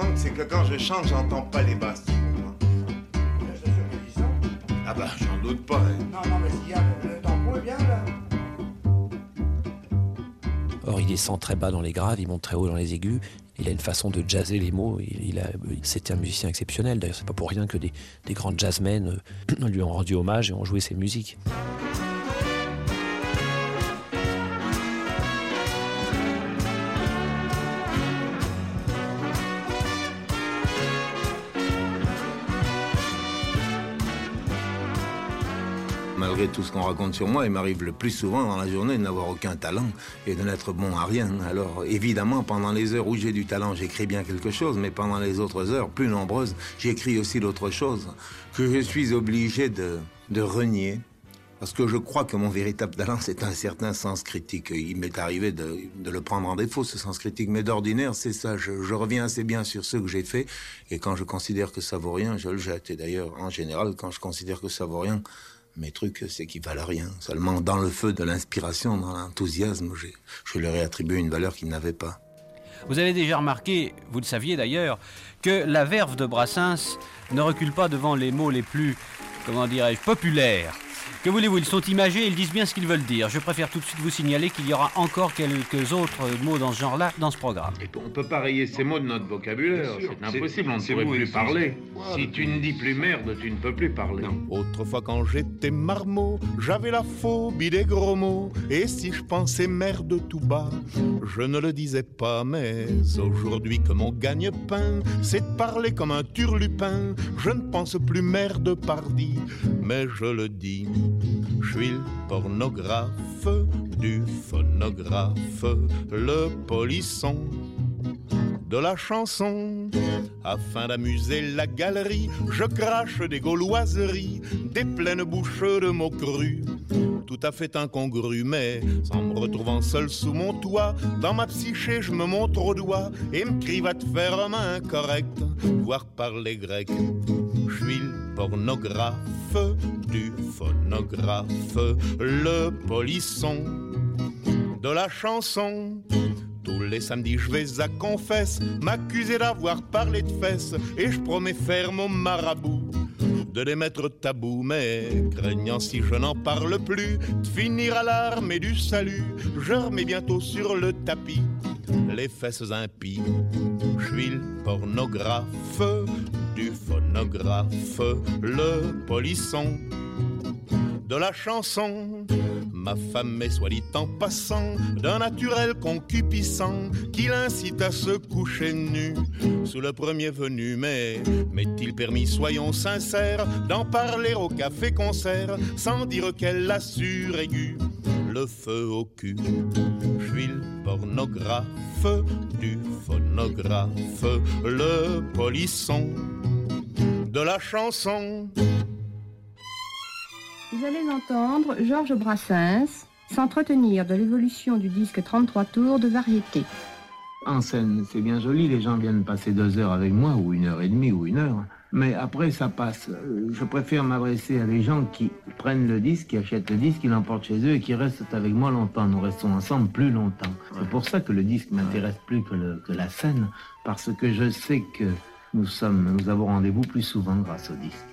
Manque, c'est que quand je chante, j'entends pas les basses. tu comprends Ah bah, j'en doute pas. hein. Non, non, mais s'il y a le tempo est bien là. Or, il descend très bas dans les graves, il monte très haut dans les aigus. Il a une façon de jazzer les mots. Il, c'était un musicien exceptionnel. D'ailleurs, c'est pas pour rien que des, des grands jazzmen euh, [CLEARS THROAT] lui ont rendu hommage et ont joué ses musiques. Tout ce qu'on raconte sur moi, il m'arrive le plus souvent dans la journée de n'avoir aucun talent et de n'être bon à rien. Alors évidemment, pendant les heures où j'ai du talent, j'écris bien quelque chose, mais pendant les autres heures, plus nombreuses, j'écris aussi d'autres choses que je suis obligé de, renier. Parce que je crois que mon véritable talent, c'est un certain sens critique. Il m'est arrivé de, de le prendre en défaut, ce sens critique. Mais d'ordinaire, c'est ça. Je, je reviens assez bien sur ce que j'ai fait. Et quand je considère que ça vaut rien, je le jette. Et d'ailleurs, en général, quand je considère que ça vaut rien, mes trucs, c'est qu'ils valent rien. Seulement, dans le feu de l'inspiration, dans l'enthousiasme, je leur ai attribué une valeur qu'ils n'avaient pas. Vous avez déjà remarqué, vous le saviez d'ailleurs, que la verve de Brassens ne recule pas devant les mots les plus, comment dirais-je, populaires. Que voulez-vous, ils sont imagés, ils disent bien ce qu'ils veulent dire. Je préfère tout de suite vous signaler qu'il y aura encore quelques autres mots dans ce genre-là dans ce programme. On peut pas rayer ces mots de notre vocabulaire, c'est impossible, on ne pourrait plus parler. Si tu ne dis plus merde, tu ne peux plus parler. Autrefois quand j'étais marmot, j'avais la phobie des gros mots. Et si je pensais merde tout bas, je ne le disais pas. Mais aujourd'hui que mon gagne-pain, c'est de parler comme un turlupin, je ne pense plus merde pardi, mais je le dis. Je suis le pornographe du phonographe, le polisson de la chanson. Afin d'amuser la galerie, je crache des gauloiseries, des pleines bouches de mots crus. Tout à fait incongru, mais en me retrouvant seul sous mon toit, dans ma psyché, je me montre au doigt et me crie va te faire un main correct, voire parler grec. Je suis le pornographe du phonographe, le polisson de la chanson. Tous les samedis, je vais à confesse, m'accuser d'avoir parlé de fesses, et je promets ferme au marabout de les mettre tabou, mais craignant si je n'en parle plus, de finir à l'armée du salut, je remets bientôt sur le tapis les fesses impies. Je suis le pornographe du phonographe, le polisson de la chanson. Ma femme est soit dit en passant d'un naturel concupiscent qui l'incite à se coucher nu sous le premier venu. Mais m'est-il permis, soyons sincères, d'en parler au café-concert sans dire qu'elle assure aiguë le feu au cul. Je suis le pornographe du phonographe, le polisson de la chanson. Vous allez entendre Georges Brassens s'entretenir de l'évolution du disque 33 tours de variété. En scène, c'est bien joli, les gens viennent passer deux heures avec moi, ou une heure et demie, ou une heure. Mais après, ça passe. Euh, Je préfère m'adresser à des gens qui prennent le disque, qui achètent le disque, qui l'emportent chez eux et qui restent avec moi longtemps. Nous restons ensemble plus longtemps. C'est pour ça que le disque m'intéresse plus que, le- que la scène, parce que je sais que nous sommes, nous avons rendez-vous plus souvent grâce au disque.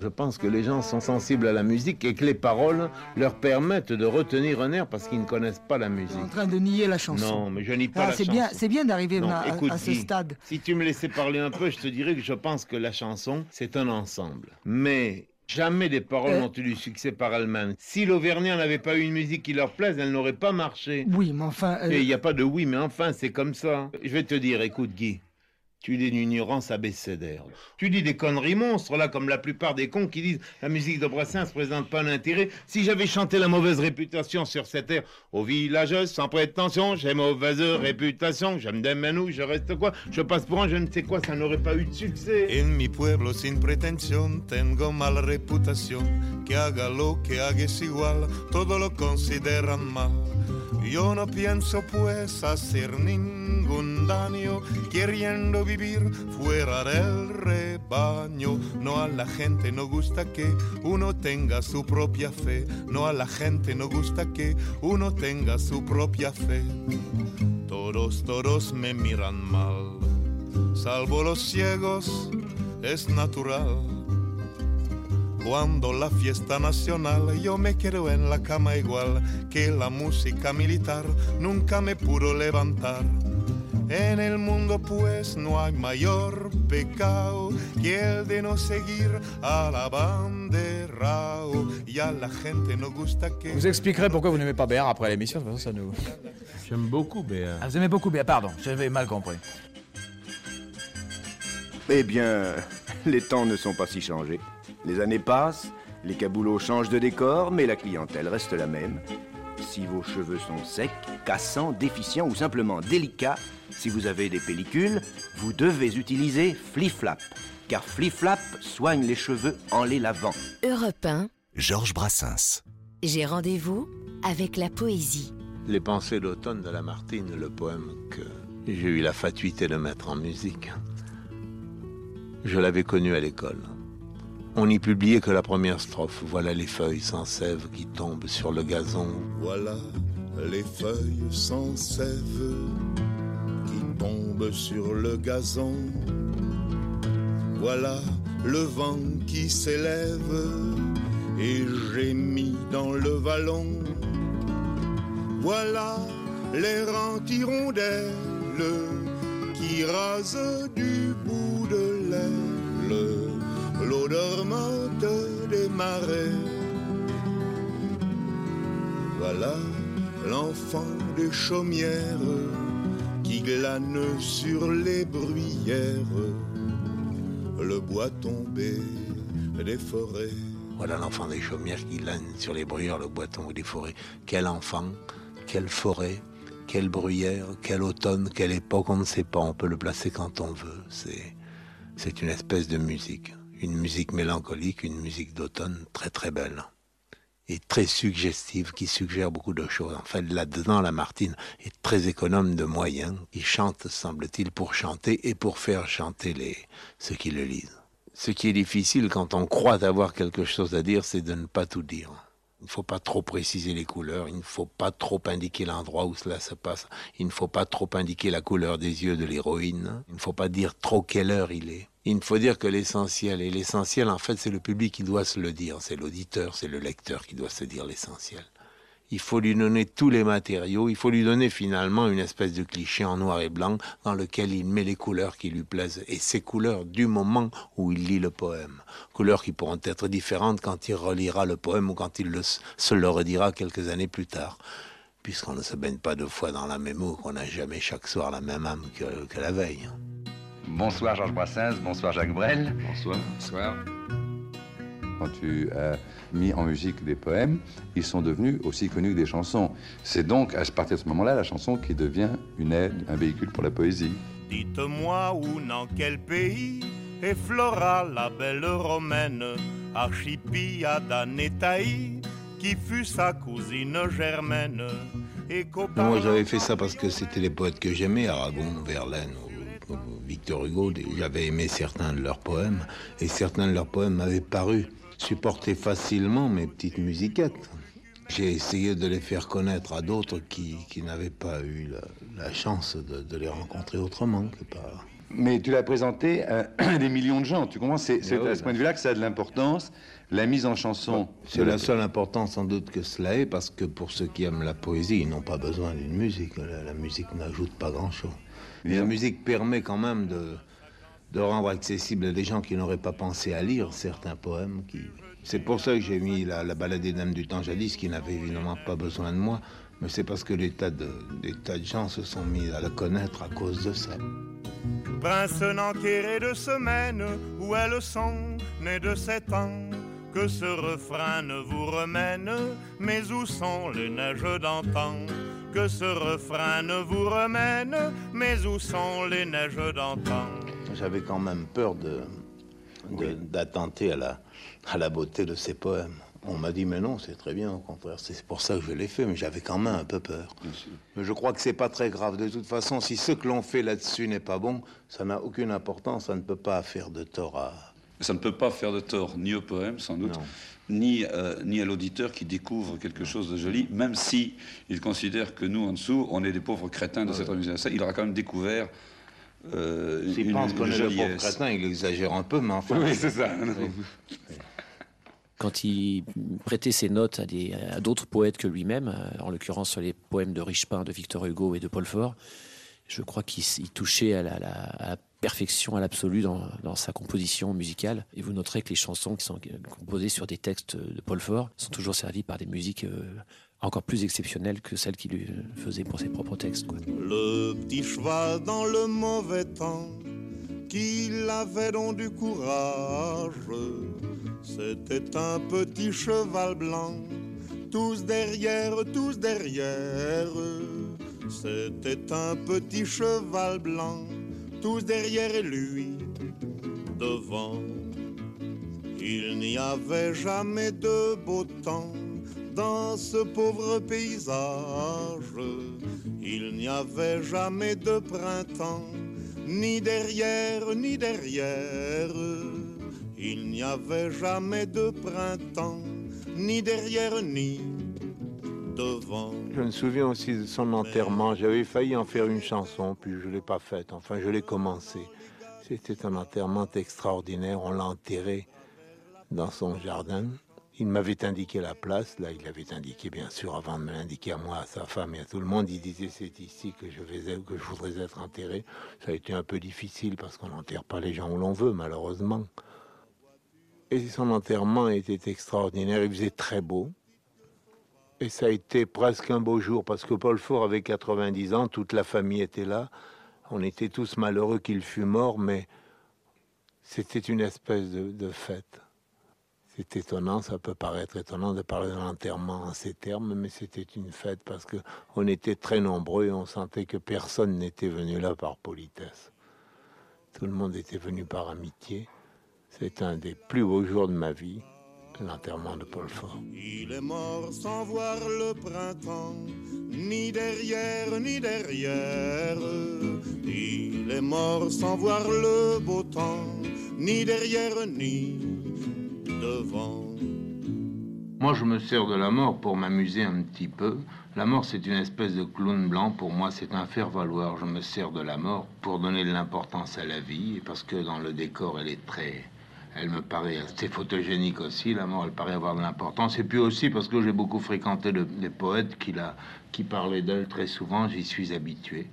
Je pense que les gens sont sensibles à la musique et que les paroles leur permettent de retenir un air parce qu'ils ne connaissent pas la musique. en train de nier la chanson. Non, mais je nie pas Ah, la c'est chanson. bien, c'est bien d'arriver à, à- ce stade. Si tu me laissais parler un peu, je te dirais que je pense que la chanson, c'est un ensemble. Mais jamais des paroles Euh. n'ont eu du succès par elles-mêmes. Si l'Auvergnat n'avait pas eu une musique qui leur plaise, elle n'aurait pas marché. Oui, mais enfin. euh, Et il n'y a pas de oui, mais enfin, c'est comme ça. Je vais te dire, écoute, Guy. Tu es d'une ignorance abécédaire. Tu dis des conneries monstres, là, comme la plupart des cons qui disent la musique de Brassens ne présente pas d'intérêt. Si j'avais chanté la mauvaise réputation sur cette air, au village sans prétention, j'ai mauvaise réputation, je me démène je reste quoi, je passe pour un je ne sais quoi, ça n'aurait pas eu de succès. En mi pueblo sin tengo. Que haga lo que igual, todo lo mal. Yo no pienso pues hacer queriendo vivir fuera del rebaño. No a la gente no gusta que uno tenga su propia fe, no a la gente no gusta que uno tenga su propia fe. Todos, todos me miran mal, salvo los ciegos, es natural. Cuando la fiesta nacional yo me quedo en la cama igual que la música militar nunca me pudo levantar. En el mundo pues no hay mayor pecado que el de no seguir a la bandera. Y a la gente no gusta que... Vous expliquerez pourquoi vous n'aimez pas Béar après l'émission, de toute façon ça nous... J'aime beaucoup Béar. Ah, vous aimez beaucoup Béar, pardon, j'avais mal compris. Eh bien, les temps ne sont pas si changés. Les années passent, les caboulots changent de décor, mais la clientèle reste la même. Si vos cheveux sont secs, cassants, déficients ou simplement délicats, si vous avez des pellicules, vous devez utiliser Flip-Flap. Car Flip-Flap soigne les cheveux en les lavant. Europe 1, Georges Brassens. j'ai rendez-vous avec la poésie. Les pensées d'automne de Lamartine, le poème que j'ai eu la fatuité de mettre en musique. Je l'avais connu à l'école. On n'y publiait que la première strophe. Voilà les feuilles sans sève qui tombent sur le gazon. Voilà les feuilles sans sève qui tombent sur le gazon. Voilà le vent qui s'élève et gémit dans le vallon. Voilà l'air anti-rondelle qui rase du bout de l'aile l'odeur morte des marais. Voilà l'enfant des chaumières qui glane sur les bruyères, le bois tombé des forêts. Voilà l'enfant des chaumières qui lâne sur les bruyères, le boiton ou des forêts. Quel enfant, quelle forêt, quelle bruyère, quel automne, quelle époque, on ne sait pas. On peut le placer quand on veut. C'est, c'est une espèce de musique. Une musique mélancolique, une musique d'automne très très belle. Et très suggestive, qui suggère beaucoup de choses. En fait, là-dedans, Lamartine est très économe de moyens. Il chante, semble-t-il, pour chanter et pour faire chanter les, ceux qui le lisent. Ce qui est difficile quand on croit avoir quelque chose à dire, c'est de ne pas tout dire. Il ne faut pas trop préciser les couleurs, il ne faut pas trop indiquer l'endroit où cela se passe, il ne faut pas trop indiquer la couleur des yeux de l'héroïne, il ne faut pas dire trop quelle heure il est. Il ne faut dire que l'essentiel, et l'essentiel en fait c'est le public qui doit se le dire, c'est l'auditeur, c'est le lecteur qui doit se dire l'essentiel. Il faut lui donner tous les matériaux, il faut lui donner finalement une espèce de cliché en noir et blanc dans lequel il met les couleurs qui lui plaisent, et ces couleurs du moment où il lit le poème. Couleurs qui pourront être différentes quand il relira le poème ou quand il se le redira quelques années plus tard, puisqu'on ne se baigne pas deux fois dans la même eau, qu'on n'a jamais chaque soir la même âme que, que la veille. Bonsoir Georges Brassens, bonsoir Jacques Brel. Bonsoir. Bonsoir. Quand tu as mis en musique des poèmes, ils sont devenus aussi connus que des chansons. C'est donc à partir de ce moment-là la chanson qui devient une aide, un véhicule pour la poésie. Dites-moi où, dans quel pays effleura la belle romaine Archipiada Netaï, qui fut sa cousine germaine. Et Non, moi j'avais fait ça parce que c'était les poètes que j'aimais, Aragon, Verlaine Victor Hugo. J'avais aimé certains de leurs poèmes et certains de leurs poèmes m'avaient paru supporter facilement mes petites musiquettes. J'ai essayé de les faire connaître à d'autres qui, qui n'avaient pas eu la, la chance de, de, les rencontrer autrement que par... Mais tu l'as présenté à [CLEARS THROAT] des millions de gens, tu comprends? C'est oui, à ce point de vue-là que ça a de l'importance. La mise en chanson. C'est la seule importance sans doute que cela est, parce que pour ceux qui aiment la poésie, ils n'ont pas besoin d'une musique. La, la musique n'ajoute pas grand-chose. La musique permet quand même de, de rendre accessible à des gens qui n'auraient pas pensé à lire certains poèmes. Qui... C'est pour ça que j'ai mis la, la balade des dames du temps jadis, qui n'avait évidemment pas besoin de moi, mais c'est parce que des tas, de, des tas de gens se sont mis à la connaître à cause de ça. Prince enquéré de semaines, où elles sont nées de sept ans? Que ce refrain ne vous remène, mais où sont les neiges d'antan? Que ce refrain ne vous remène, mais où sont les neiges d'antan J'avais quand même peur de, de- d'attenter à la, à la beauté de ces poèmes. On m'a dit, mais non, c'est très bien, au contraire, c'est pour ça que je l'ai fait, mais j'avais quand même un peu peur. Mais je crois que c'est pas très grave. De toute façon, si ce que l'on fait là-dessus n'est pas bon, ça n'a aucune importance, ça ne peut pas faire de tort à, Ça ne peut pas faire de tort ni au poème, sans doute, ni, euh, ni à l'auditeur qui découvre quelque chose de joli, même si il considère que nous, en dessous, on est des pauvres crétins de cette musique. Ça, il aura quand même découvert euh, S'il pense qu'on est le pauvre crétin, il exagère un peu, mais enfin. Oui, c'est ça. Quand il prêtait ses notes à des- à d'autres poètes que lui-même, euh, en l'occurrence sur les poèmes de Richepin, de Victor Hugo et de Paul Fort, je crois qu'il touchait à la, la- à la perfection, à l'absolu dans, sa composition musicale. Et vous noterez que les chansons qui sont composées sur des textes de Paul Fort sont toujours servies par des musiques euh, encore plus exceptionnelles que celles qu'il faisait pour ses propres textes. Le petit cheval dans le mauvais temps, qu'il avait donc du courage. C'était un petit cheval blanc, tous derrière, tous derrière. C'était un petit cheval blanc, tous derrière lui, devant. Il n'y avait jamais de beau temps dans ce pauvre paysage. Il n'y avait jamais de printemps, ni derrière, ni derrière. Il n'y avait jamais de printemps, ni derrière, ni devant. Je me souviens aussi de son enterrement. J'avais failli en faire une chanson, puis je ne l'ai pas faite. Enfin, je l'ai commencé. C'était un enterrement extraordinaire. On l'a enterré dans son jardin. Il m'avait indiqué la place. Là, il l'avait indiqué, bien sûr, avant de me l'indiquer à moi, à sa femme et à tout le monde. Il disait c'est ici que je, vais, être- que je voudrais être enterré. Ça a été un peu difficile parce qu'on n'enterre pas les gens où l'on veut, malheureusement. Et son enterrement était extraordinaire. Il faisait très beau. Et ça a été presque un beau jour parce que Paul Fort avait 90 ans, toute la famille était là. On était tous malheureux qu'il fût mort, mais c'était une espèce de, de fête. C'est étonnant, ça peut paraître étonnant de parler d'un enterrement en ces termes, mais c'était une fête parce que on était très nombreux et on sentait que personne n'était venu là par politesse. Tout le monde était venu par amitié. C'est un des plus beaux jours de ma vie, l'enterrement de Paul Fort. Il est mort sans voir le printemps, ni derrière, ni derrière. Il est mort sans voir le beau temps, ni derrière, ni devant. Moi, je me sers de la mort pour m'amuser un petit peu. La mort, c'est une espèce de clown blanc. Pour moi, c'est un faire-valoir. Je me sers de la mort pour donner de l'importance à la vie, et parce que dans le décor, elle est très... Elle me paraît assez photogénique aussi. La mort, elle paraît avoir de l'importance. Et puis aussi parce que j'ai beaucoup fréquenté le- des poètes qui, la, qui parlaient d'elle très souvent. J'y suis habitué.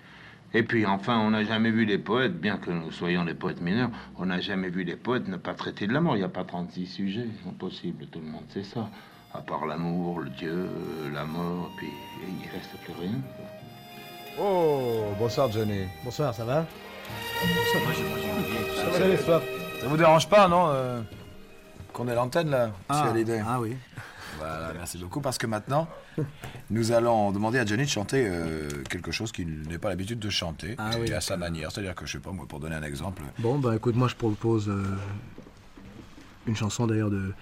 Et puis enfin, on n'a jamais vu des poètes, bien que nous soyons des poètes mineurs, on n'a jamais vu des poètes ne pas traiter de la mort. Il n'y a pas 36 sujets, c'est impossible, tout le monde sait ça. À part l'amour, le Dieu, la mort, puis il reste plus rien. Oh, bonsoir Johnny. Bonsoir, ça va? Ça va, l'histoire Ça vous dérange pas, non euh, Qu'on ait l'antenne là, Ah, Hallyday ah oui. Voilà, merci beaucoup parce que maintenant, nous allons demander à Johnny de chanter euh, quelque chose qu'il n'a pas l'habitude de chanter, Ah oui. à sa manière. C'est-à-dire que, je sais pas, moi, pour donner un exemple, Bon, bah écoute, moi je propose euh, Une chanson d'ailleurs de,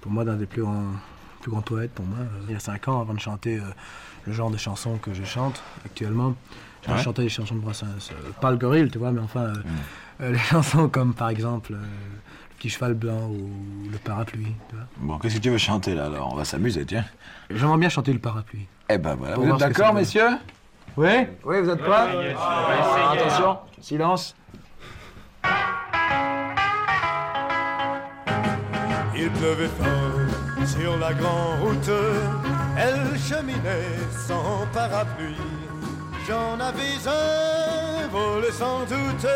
pour moi, d'un des plus grands, plus grands poètes pour moi. Il y a 5 ans, avant de chanter le genre de chansons que je chante actuellement, j'ai Ouais. chanté des chansons de Brassens. Pas le gorille, tu vois, mais enfin, euh, les [LAUGHS] chansons comme par exemple euh, Le petit cheval blanc ou Le parapluie. Tu vois. Bon, qu'est-ce que tu veux chanter là alors? On va s'amuser, tiens. J'aimerais bien chanter Le parapluie. Eh ben voilà, vous êtes d'accord, messieurs? Oui? Oui, vous êtes prêts? Ouais, yes. Alors, Attention, silence. Il pleuvait fort sur la grande route, elle cheminait sans parapluie. J'en avais un volé sans doute,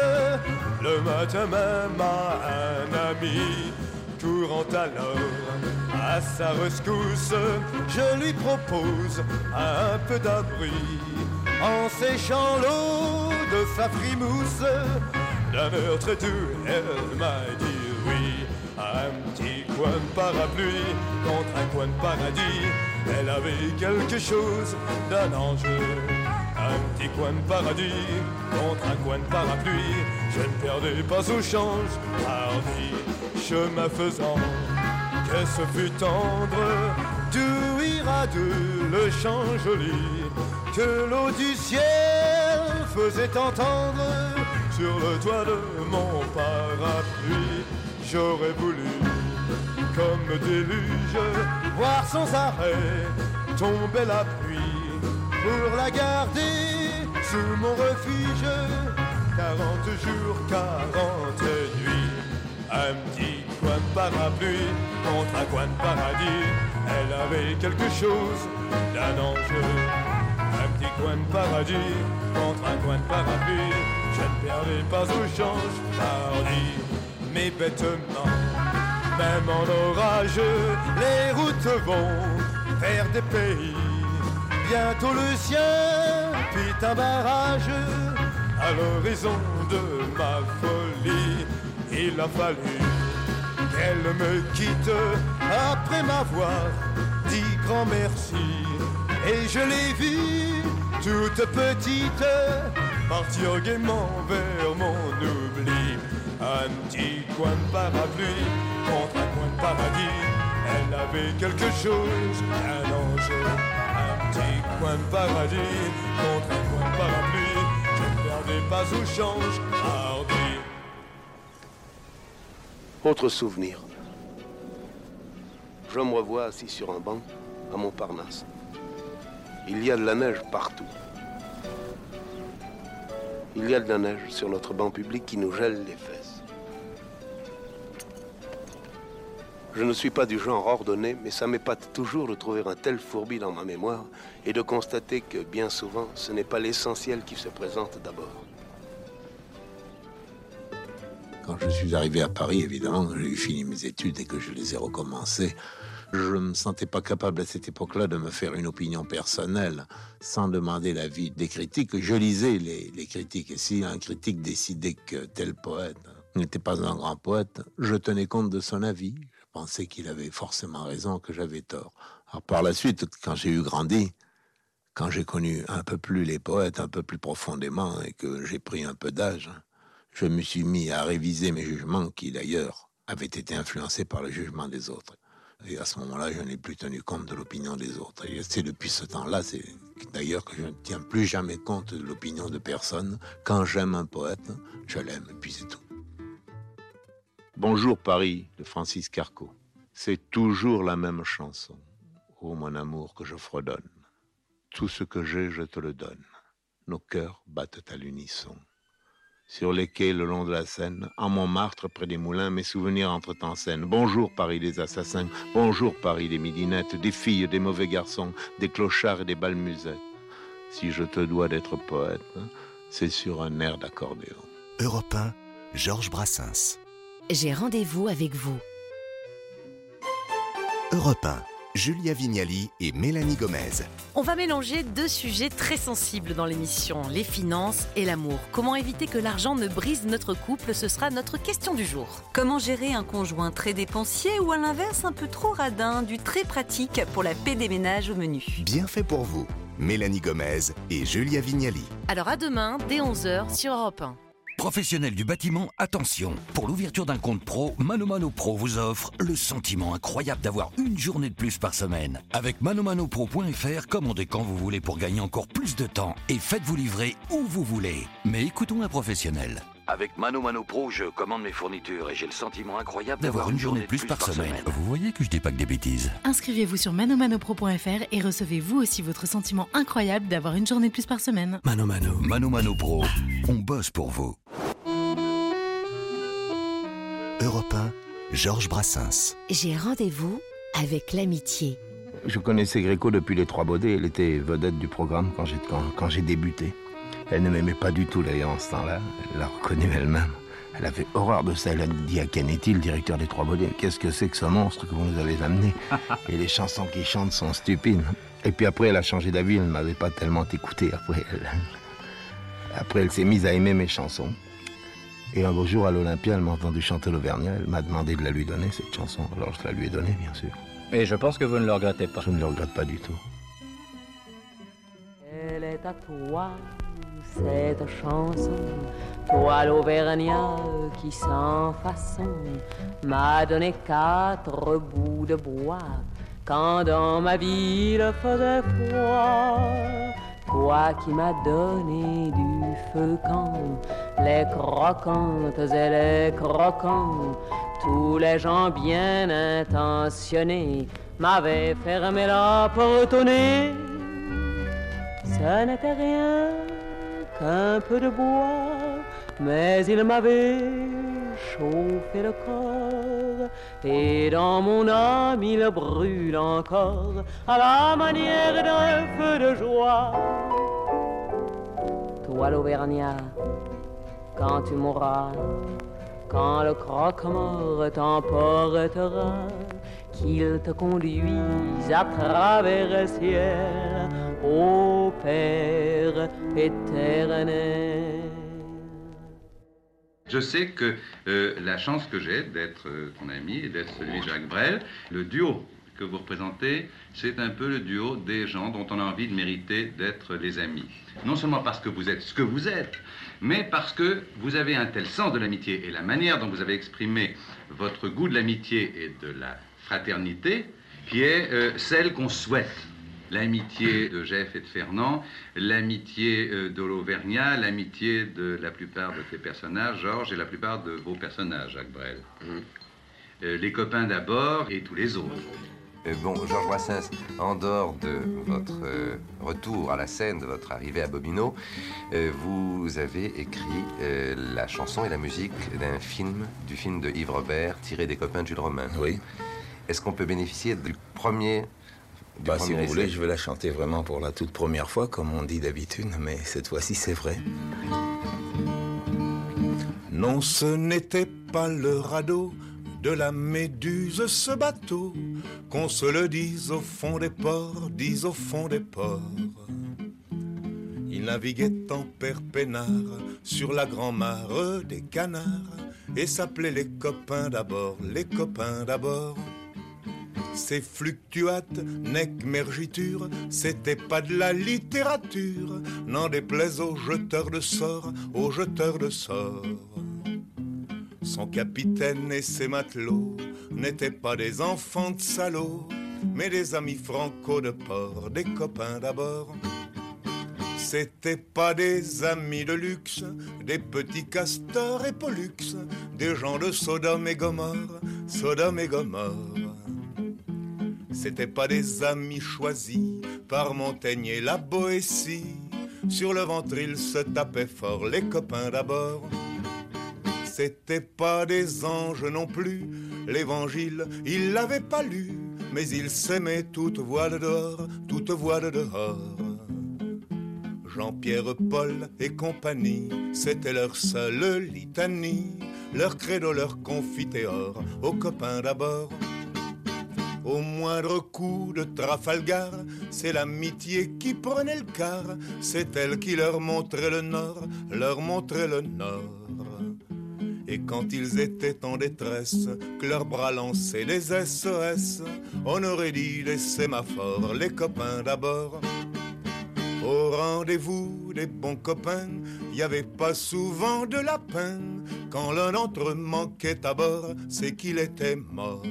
le matin même à un ami. Courant alors à sa rescousse, je lui propose un peu d'abri. En séchant l'eau de sa frimousse, d'un très doux, elle m'a dit oui. Un petit coin de parapluie contre un coin de paradis, elle avait quelque chose d'un enjeu. Un petit coin de paradis contre un coin de parapluie, je ne perdais pas au change, hardi, chemin faisant, que ce fut tendre, d'où ira de le joli, que l'eau du ciel faisait entendre sur le toit de mon parapluie. J'aurais voulu, comme déluge, voir sans arrêt tomber la pluie pour la garder sous mon refuge. 40 jours, 40 nuits, un petit coin de parapluie contre un coin de paradis. Elle avait quelque chose d'un enjeu. Un petit coin de paradis contre un coin de parapluie. Je ne perdais pas au change, hardi, mais bêtement. Même en orage, les routes vont vers des pays. Bientôt le sien fit un barrage à l'horizon de ma folie. Il a fallu qu'elle me quitte après m'avoir dit grand merci. Et je l'ai vue, toute petite, partir gaiement vers mon oubli. Un petit coin de parapluie contre un coin de paradis. Elle avait quelque chose, un enjeu. Petit coin de paradis contre un coin de parapluie. Je perdais pas au change, hardi. Autre souvenir. Je me revois assis sur un banc à Montparnasse. Il y a de la neige partout. Il y a de la neige sur notre banc public qui nous gèle les fesses. Je ne suis pas du genre ordonné, mais ça m'épate toujours de trouver un tel fourbi dans ma mémoire et de constater que bien souvent, ce n'est pas l'essentiel qui se présente d'abord. Quand je suis arrivé à Paris, évidemment, j'ai fini mes études et que je les ai recommencées, je ne me sentais pas capable à cette époque-là de me faire une opinion personnelle sans demander l'avis des critiques. Je lisais les, les critiques et si un critique décidait que tel poète n'était pas un grand poète, je tenais compte de son avis. Pensais qu'il avait forcément raison, que j'avais tort. Par la suite, quand j'ai eu grandi, quand j'ai connu un peu plus les poètes, un peu plus profondément et que j'ai pris un peu d'âge, je me suis mis à réviser mes jugements qui d'ailleurs avaient été influencés par le jugement des autres. Et à ce moment-là, je n'ai plus tenu compte de l'opinion des autres. Et c'est depuis ce temps-là, c'est d'ailleurs que je ne tiens plus jamais compte de l'opinion de personne. Quand j'aime un poète, je l'aime, et puis c'est tout. Bonjour Paris de Francis Carco. C'est toujours la même chanson. Ô mon amour que je fredonne. Tout ce que j'ai, je te le donne. Nos cœurs battent à l'unisson. Sur les quais le long de la Seine, en Montmartre près des moulins, mes souvenirs entrent en scène. Bonjour Paris des assassins, bonjour Paris des midinettes, des filles, des mauvais garçons, des clochards et des balmusettes. Si je te dois d'être poète, c'est sur un air d'accordéon. Europe 1, Georges Brassens. J'ai rendez-vous avec vous. Europe 1, Julia Vignali et Mélanie Gomez. On va mélanger deux sujets très sensibles dans l'émission, les finances et l'amour. Comment éviter que l'argent ne brise notre couple Ce sera notre question du jour. Comment gérer un conjoint très dépensier ou à l'inverse un peu trop radin, du très pratique pour la paix des ménages au menu? Bien fait pour vous, Mélanie Gomez et Julia Vignali. Alors à demain, dès 11h sur Europe 1. Professionnels du bâtiment, attention. Pour l'ouverture d'un compte pro, Mano Mano Pro vous offre le sentiment incroyable d'avoir une journée de plus par semaine. Avec manomanopro.fr, commandez quand vous voulez pour gagner encore plus de temps et faites-vous livrer où vous voulez. Mais écoutons un professionnel. Avec Mano Mano Pro, je commande mes fournitures et j'ai le sentiment incroyable d'avoir une journée de plus par semaine. Vous voyez que je dis pas que des bêtises. Inscrivez-vous sur manomanopro.fr et recevez vous aussi votre sentiment incroyable d'avoir une journée de plus par semaine. Mano Mano. Mano Mano Pro. On bosse pour vous. Europe 1, Georges Brassens. J'ai rendez-vous avec l'amitié. Je connaissais Gréco depuis les Trois Baudets. Elle était vedette du programme quand j'ai, quand, quand j'ai débuté. Elle ne m'aimait pas du tout d'ailleurs en ce temps-là. Elle l'a reconnu elle-même. Elle avait horreur de ça. Elle a dit à Canetti, le directeur des Trois Baudets, qu'est-ce que c'est que ce monstre que vous nous avez amené? Et les chansons qu'il chante sont stupides. Et puis après, elle a changé d'avis. Elle ne m'avait pas tellement écouté. Après, elle, après, elle s'est mise à aimer mes chansons. Et un beau jour, à l'Olympia, elle m'a entendu chanter l'Auvergnat. Elle m'a demandé de la lui donner, cette chanson. Alors je la lui ai donnée, bien sûr. Et je pense que vous ne le regrettez pas. Je ne le regrette pas du tout. Elle est à toi, cette chanson. Toi, l'Auvergnat, qui sans façon m'a donné quatre bouts de bois quand dans ma ville faisait froid. Toi qui m'as donné du feu quand les croquantes et les croquants, tous les gens bien intentionnés m'avaient fermé la porte au nez. Ce n'était rien qu'un peu de bois, mais il m'avait chauffé le corps. Et dans mon âme il brûle encore à la manière d'un feu de joie. Toi l'Auvergnat, quand tu mourras, quand le croque-mort t'emportera, qu'il te conduise à travers le ciel, ô Père éternel. Je sais que euh, la chance que j'ai d'être euh, ton ami et d'être celui de Jacques Brel, le duo que vous représentez, c'est un peu le duo des gens dont on a envie de mériter d'être les amis. Non seulement parce que vous êtes ce que vous êtes, mais parce que vous avez un tel sens de l'amitié et la manière dont vous avez exprimé votre goût de l'amitié et de la fraternité, qui est euh, celle qu'on souhaite. L'amitié de Jeff et de Fernand, l'amitié euh, de l'Auvergnat, l'amitié de la plupart de tes personnages, Georges, et la plupart de vos personnages, Jacques Brel. Euh, les copains d'abord et tous les autres. Euh, bon, Georges Brassens, en dehors de votre euh, retour à la scène, de votre arrivée à Bobino, euh, vous avez écrit euh, la chanson et la musique d'un film, du film de Yves Robert, tiré des copains de Jules Romain. Oui. Est-ce qu'on peut bénéficier du premier. Bah, si vous voulez, je vais la chanter vraiment pour la toute première fois, comme on dit d'habitude, mais cette fois-ci, c'est vrai. Non, ce n'était pas le radeau de la méduse, ce bateau, qu'on se le dise au fond des ports, dise au fond des ports. Il naviguait en père peinard sur la grand-mare des canards et s'appelait les copains d'abord, les copains d'abord. Ces fluctuates, nec mergiture, c'était pas de la littérature, n'en déplaise aux jeteurs de sorts, aux jeteurs de sorts. Son capitaine et ses matelots n'étaient pas des enfants de salauds, mais des amis franco de port, des copains d'abord. C'était pas des amis de luxe, des petits castors et pollux, des gens de Sodome et Gomorre, Sodome et Gomorre. C'était pas des amis choisis par Montaigne et la Boétie. Sur le ventre, ils se tapaient fort, les copains d'abord. C'était pas des anges non plus, l'évangile, ils l'avaient pas lu, mais ils s'aimaient toute voile dehors, toute voile dehors. Jean-Pierre, Paul et compagnie, c'était leur seule litanie, leur credo, leur confiteor, aux copains d'abord. Au moindre coup de Trafalgar, c'est l'amitié qui prenait le quart, c'est elle qui leur montrait le nord, leur montrait le nord. Et quand ils étaient en détresse, que leurs bras lançaient des SOS, on aurait dit des sémaphores, les copains d'abord. Au rendez-vous des bons copains, y avait pas souvent de lapin. Quand l'un d'entre eux manquait à bord, c'est qu'il était mort.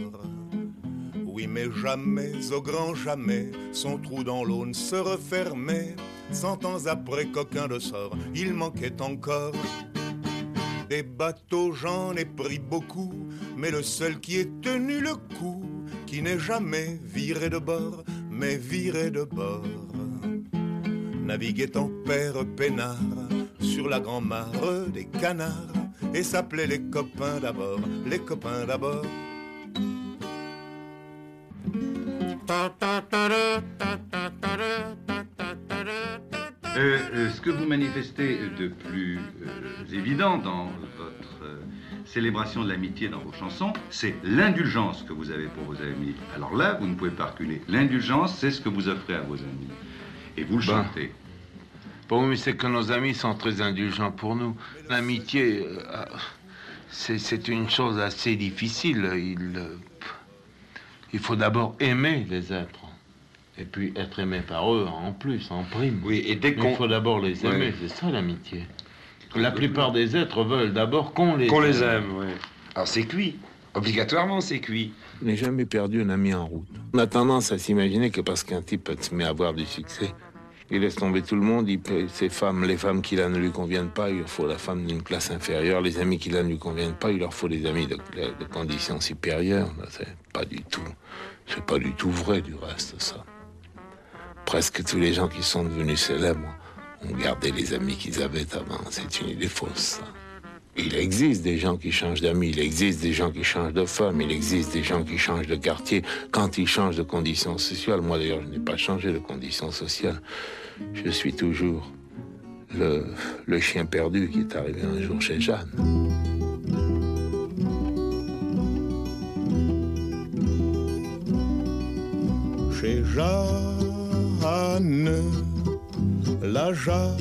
Mais jamais, au grand jamais, son trou dans l'eau ne se refermait. Cent ans après qu'aucun de sort, il manquait encore. Des bateaux, j'en ai pris beaucoup, mais le seul qui ait tenu le coup, qui n'est jamais viré de bord, mais viré de bord naviguait en père peinard sur la grand-mare des canards et s'appelait les copains d'abord, les copains d'abord. Euh, euh, ce que vous manifestez de plus euh, évident dans votre célébration de l'amitié dans vos chansons, c'est l'indulgence que vous avez pour vos amis. Alors là, vous ne pouvez pas reculer. L'indulgence, c'est ce que vous offrez à vos amis. Et vous le Ben, chantez. Bon, mais c'est que nos amis sont très indulgents pour nous. L'amitié, c'est une chose assez difficile. Il, il faut d'abord aimer les êtres. Et puis être aimé par eux en plus, en prime. Oui, et dès qu'on- Il faut d'abord les aimer, Ouais. c'est ça l'amitié. La plupart des êtres veulent d'abord qu'on les Qu'on aime. les aime, oui. Alors c'est cuit. Obligatoirement, c'est cuit. Je n'ai jamais perdu un ami en route. On a tendance à s'imaginer que parce qu'un type se met à avoir du succès, il laisse tomber tout le monde, il ses femmes, les femmes qu'il a ne lui conviennent pas, il leur faut la femme d'une classe inférieure, les amis qu'il a ne lui conviennent pas, il leur faut des amis de, de- conditions supérieures. Ben, C'est pas du tout, c'est pas du tout vrai du reste ça. Presque tous les gens qui sont devenus célèbres ont gardé les amis qu'ils avaient avant. C'est une idée fausse. ça. Il existe des gens qui changent d'amis, il existe des gens qui changent de femme, il existe des gens qui changent de quartier quand ils changent de conditions sociales. Moi d'ailleurs, je n'ai pas changé de conditions sociales. Je suis toujours le, chien perdu qui est arrivé un jour chez Jeanne. Chez Jeanne, la Jeanne,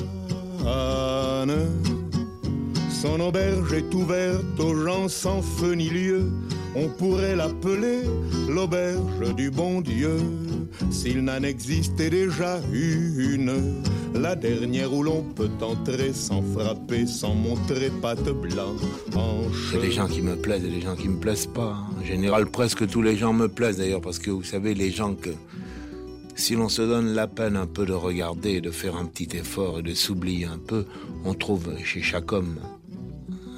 son auberge est ouverte aux gens sans feu ni lieu. On pourrait l'appeler l'auberge du bon Dieu, s'il n'en existait déjà une, la dernière où l'on peut entrer sans frapper, sans montrer patte blanche. Il y des gens qui me plaisent et des gens qui me plaisent pas. En général, presque tous les gens me plaisent d'ailleurs, parce que vous savez, les gens que si l'on se donne la peine un peu de regarder, de faire un petit effort et de s'oublier un peu, on trouve chez chaque homme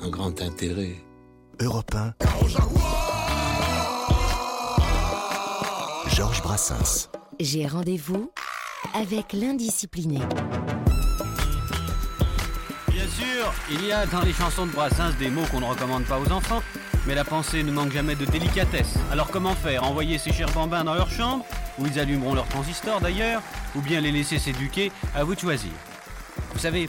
un grand intérêt. Europe 1. Georges Brassens. J'ai rendez-vous avec l'indiscipliné. Bien sûr, il y a dans les chansons de Brassens des mots qu'on ne recommande pas aux enfants, mais la pensée ne manque jamais de délicatesse. Alors comment faire? Envoyer ces chers bambins dans leur chambre, où ils allumeront leur transistor d'ailleurs, ou bien les laisser s'éduquer À vous de choisir. Vous savez,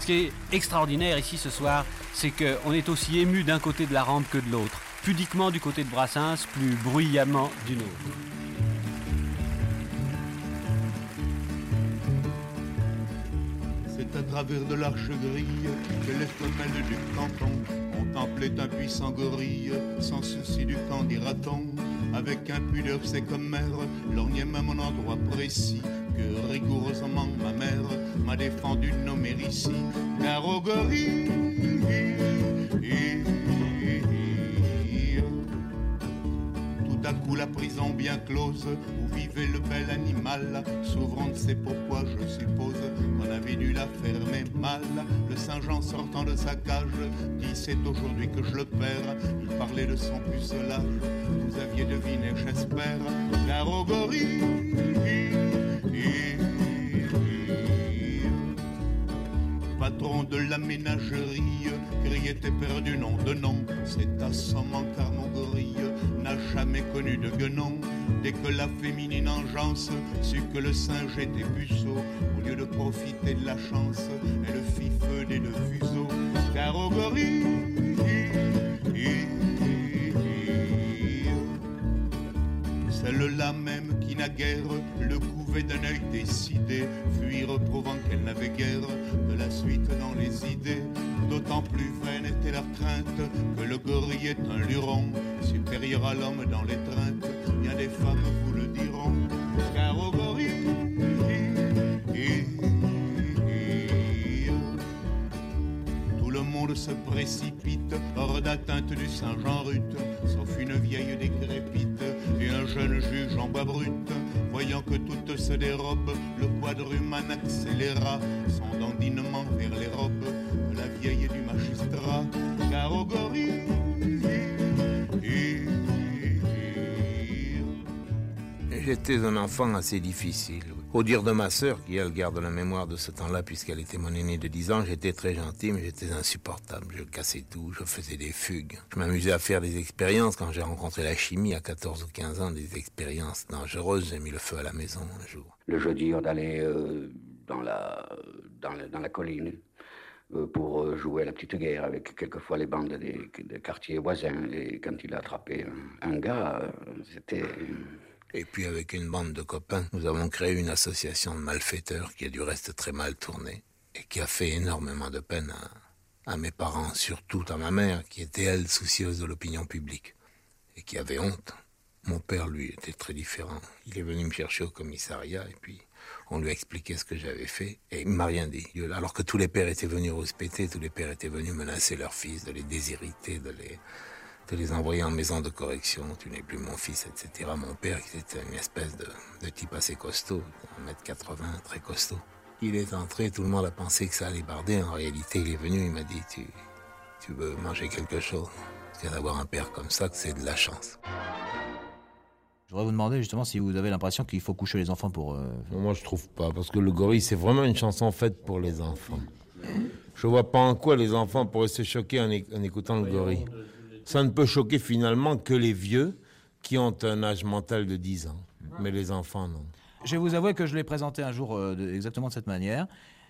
ce qui est extraordinaire ici ce soir, c'est qu'on est aussi ému d'un côté de la rampe que de l'autre. Pudiquement du côté de Brassens, plus bruyamment du nôtre. À travers de l'arche grille que les femelles du canton contemplaient un puissant gorille, sans souci du camp, dira-t-on. Avec impudeur, c'est comme mère, lorgnait même un endroit précis que rigoureusement ma mère m'a défendu de nommer ici. Car coup la prison bien close où vivait le bel animal. S'ouvrant ses pourquoi je suppose qu'on avait dû la fermer mal. Le Saint-Jean sortant de sa cage dit c'est aujourd'hui que je le perds. Il parlait de son pucelage vous aviez deviné j'espère. Car au de la ménagerie, criait perdu nom de nom. C'est assommant car mon gorille n'a jamais connu de guenon. Dès que la féminine engeance sut que le singe était puceau, au lieu de profiter de la chance, elle fit feu des deux fuseaux. Car au gorille, celle-là même qui naguère le d'un œil décidé, fuir prouvant qu'elle n'avait guère de la suite dans les idées. D'autant plus vaine était la crainte que le gorille est un luron, supérieur à l'homme dans l'étreinte. Bien des femmes vous le diront, car au gorille, tout le monde se précipite hors d'atteinte du Saint-Jean-Ruth, sauf une vieille décrépite et un jeune juge en bois brut. Voyant que tout se dérobe, le quadruman accéléra son dandinement vers les robes de la vieille du magistrat, car au gorille, J'étais un enfant assez difficile. Au dire de ma sœur, qui elle garde la mémoire de ce temps-là, puisqu'elle était mon aînée de 10 ans, j'étais très gentil, mais j'étais insupportable. Je cassais tout, je faisais des fugues. Je m'amusais à faire des expériences quand j'ai rencontré la chimie à 14 ou 15 ans, des expériences dangereuses. J'ai mis le feu à la maison un jour. Le jeudi, on allait euh, dans, la, dans, la, dans la colline euh, pour euh, jouer à la petite guerre avec quelquefois les bandes des, quartiers voisins. Et quand il a attrapé un, gars, c'était... Et puis avec une bande de copains, nous avons créé une association de malfaiteurs qui a du reste très mal tourné et qui a fait énormément de peine à, mes parents, surtout à ma mère, qui était elle soucieuse de l'opinion publique et qui avait honte. Mon père, lui, était très différent. Il est venu me chercher au commissariat et puis on lui a expliqué ce que j'avais fait et il m'a rien dit. Alors que tous les pères étaient venus respecter, tous les pères étaient venus menacer leurs fils, de les déshériter, de les, de les envoyer en maison de correction, tu n'es plus mon fils, etc. Mon père, qui était une espèce de, de type assez costaud, 1m80, très costaud. Il est entré, tout le monde a pensé que ça allait barder. En réalité, il est venu, il m'a dit, tu, tu veux manger quelque chose? C'est d'avoir un père comme ça que c'est de la chance. Je voudrais vous demander justement si vous avez l'impression qu'il faut coucher les enfants pour... euh, Moi, je trouve pas, parce que le gorille, c'est vraiment une chanson faite pour les enfants. Je vois pas en quoi les enfants pourraient se choquer en écoutant le gorille. Ça ne peut choquer finalement que les vieux qui ont un âge mental de 10 ans. Mais les enfants, non. Je vais vous avouer que je l'ai présenté un jour euh, de- exactement de cette manière.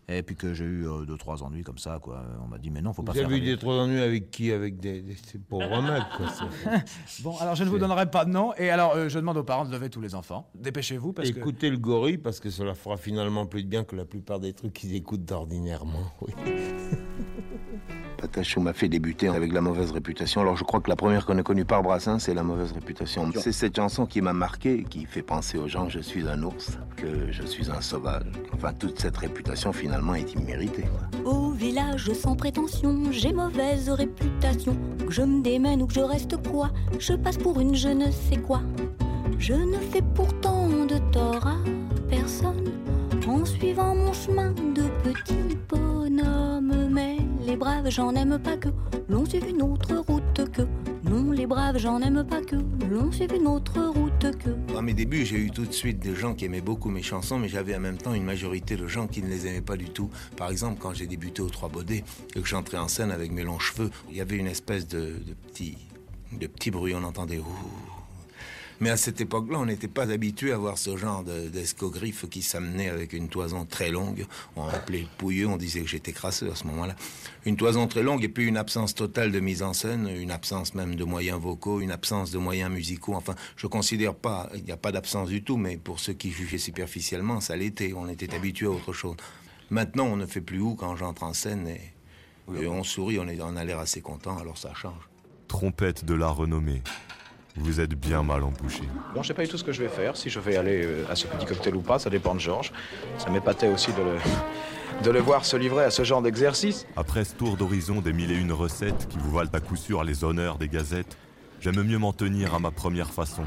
Et puis que j'ai eu euh, deux, trois ennuis comme ça, quoi. On m'a dit, mais non, faut pas Vous faire... avez eu des trop d'ennuis avec qui? Avec des, des ces pauvres mecs, quoi. c'est- [LAUGHS] Bon, alors je ne vous donnerai pas de nom. Et alors, euh, je demande aux parents de lever tous les enfants. Dépêchez-vous, parce que... Écoutez le gorille, parce que cela fera finalement plus de bien que la plupart des trucs qu'ils écoutent d'ordinairement. Oui. [LAUGHS] Patachou m'a fait débuter avec la mauvaise réputation. Alors je crois que la première qu'on a connue par Brassens, c'est la mauvaise réputation. C'est cette chanson qui m'a marqué, qui fait penser aux gens que je suis un ours, que je suis un sauvage. Enfin, toute cette réputation finalement est imméritée. quoi. Au village sans prétention, j'ai mauvaise réputation. Que je me démène ou que je reste quoi, je passe pour une je ne sais quoi. Je ne fais pourtant de tort à personne en suivant mon chemin de petit bonhomme. Braves, j'en aime pas que l'on suive une autre route que. Non, les braves, j'en aime pas que l'on suive une autre route que. À mes débuts, j'ai eu tout de suite des gens qui aimaient beaucoup mes chansons, mais j'avais en même temps une majorité de gens qui ne les aimaient pas du tout. Par exemple, quand j'ai débuté aux Trois Baudets et que j'entrais en scène avec mes longs cheveux, il y avait une espèce de, petit, de petit bruit, on entendait. Mais à cette époque-là, on n'était pas habitué à voir ce genre de- d'escogriffe qui s'amenait avec une toison très longue. On appelait le pouilleux, on disait que j'étais crasseux à ce moment-là. Une toison très longue et puis une absence totale de mise en scène, une absence même de moyens vocaux, une absence de moyens musicaux. Enfin, je considère pas, il n'y a pas d'absence du tout, mais pour ceux qui jugeaient superficiellement, ça l'était. On était habitué à autre chose. Maintenant, on ne fait plus où quand j'entre en scène et, et on sourit, on, est, on a l'air assez content, alors ça change. Trompette de la renommée. Vous êtes bien mal embouché. Bon, je sais pas du tout ce que je vais faire, si je vais aller euh, à ce petit cocktail ou pas, ça dépend de Georges. Ça m'épatait aussi de le, [LAUGHS] de le voir se livrer à ce genre d'exercice. Après ce tour d'horizon des mille et une recettes qui vous valent à coup sûr les honneurs des gazettes, j'aime mieux m'en tenir à ma première façon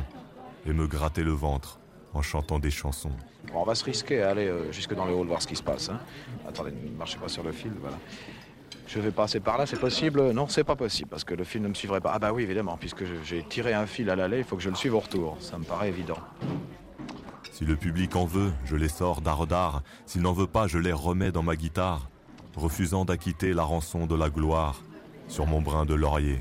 et me gratter le ventre en chantant des chansons. Bon, on va se risquer à aller euh, jusque dans le hall voir ce qui se passe. hein. Attendez, ne marchez pas sur le fil, voilà. Je vais passer par là, c'est possible? Non, c'est pas possible, parce que le fil ne me suivrait pas. Ah bah oui, évidemment, puisque j'ai tiré un fil à l'aller, il faut que je le suive au retour. Ça me paraît évident. Si le public en veut, je les sors d'art d'art. S'il n'en veut pas, je les remets dans ma guitare, refusant d'acquitter la rançon de la gloire. Sur mon brin de laurier,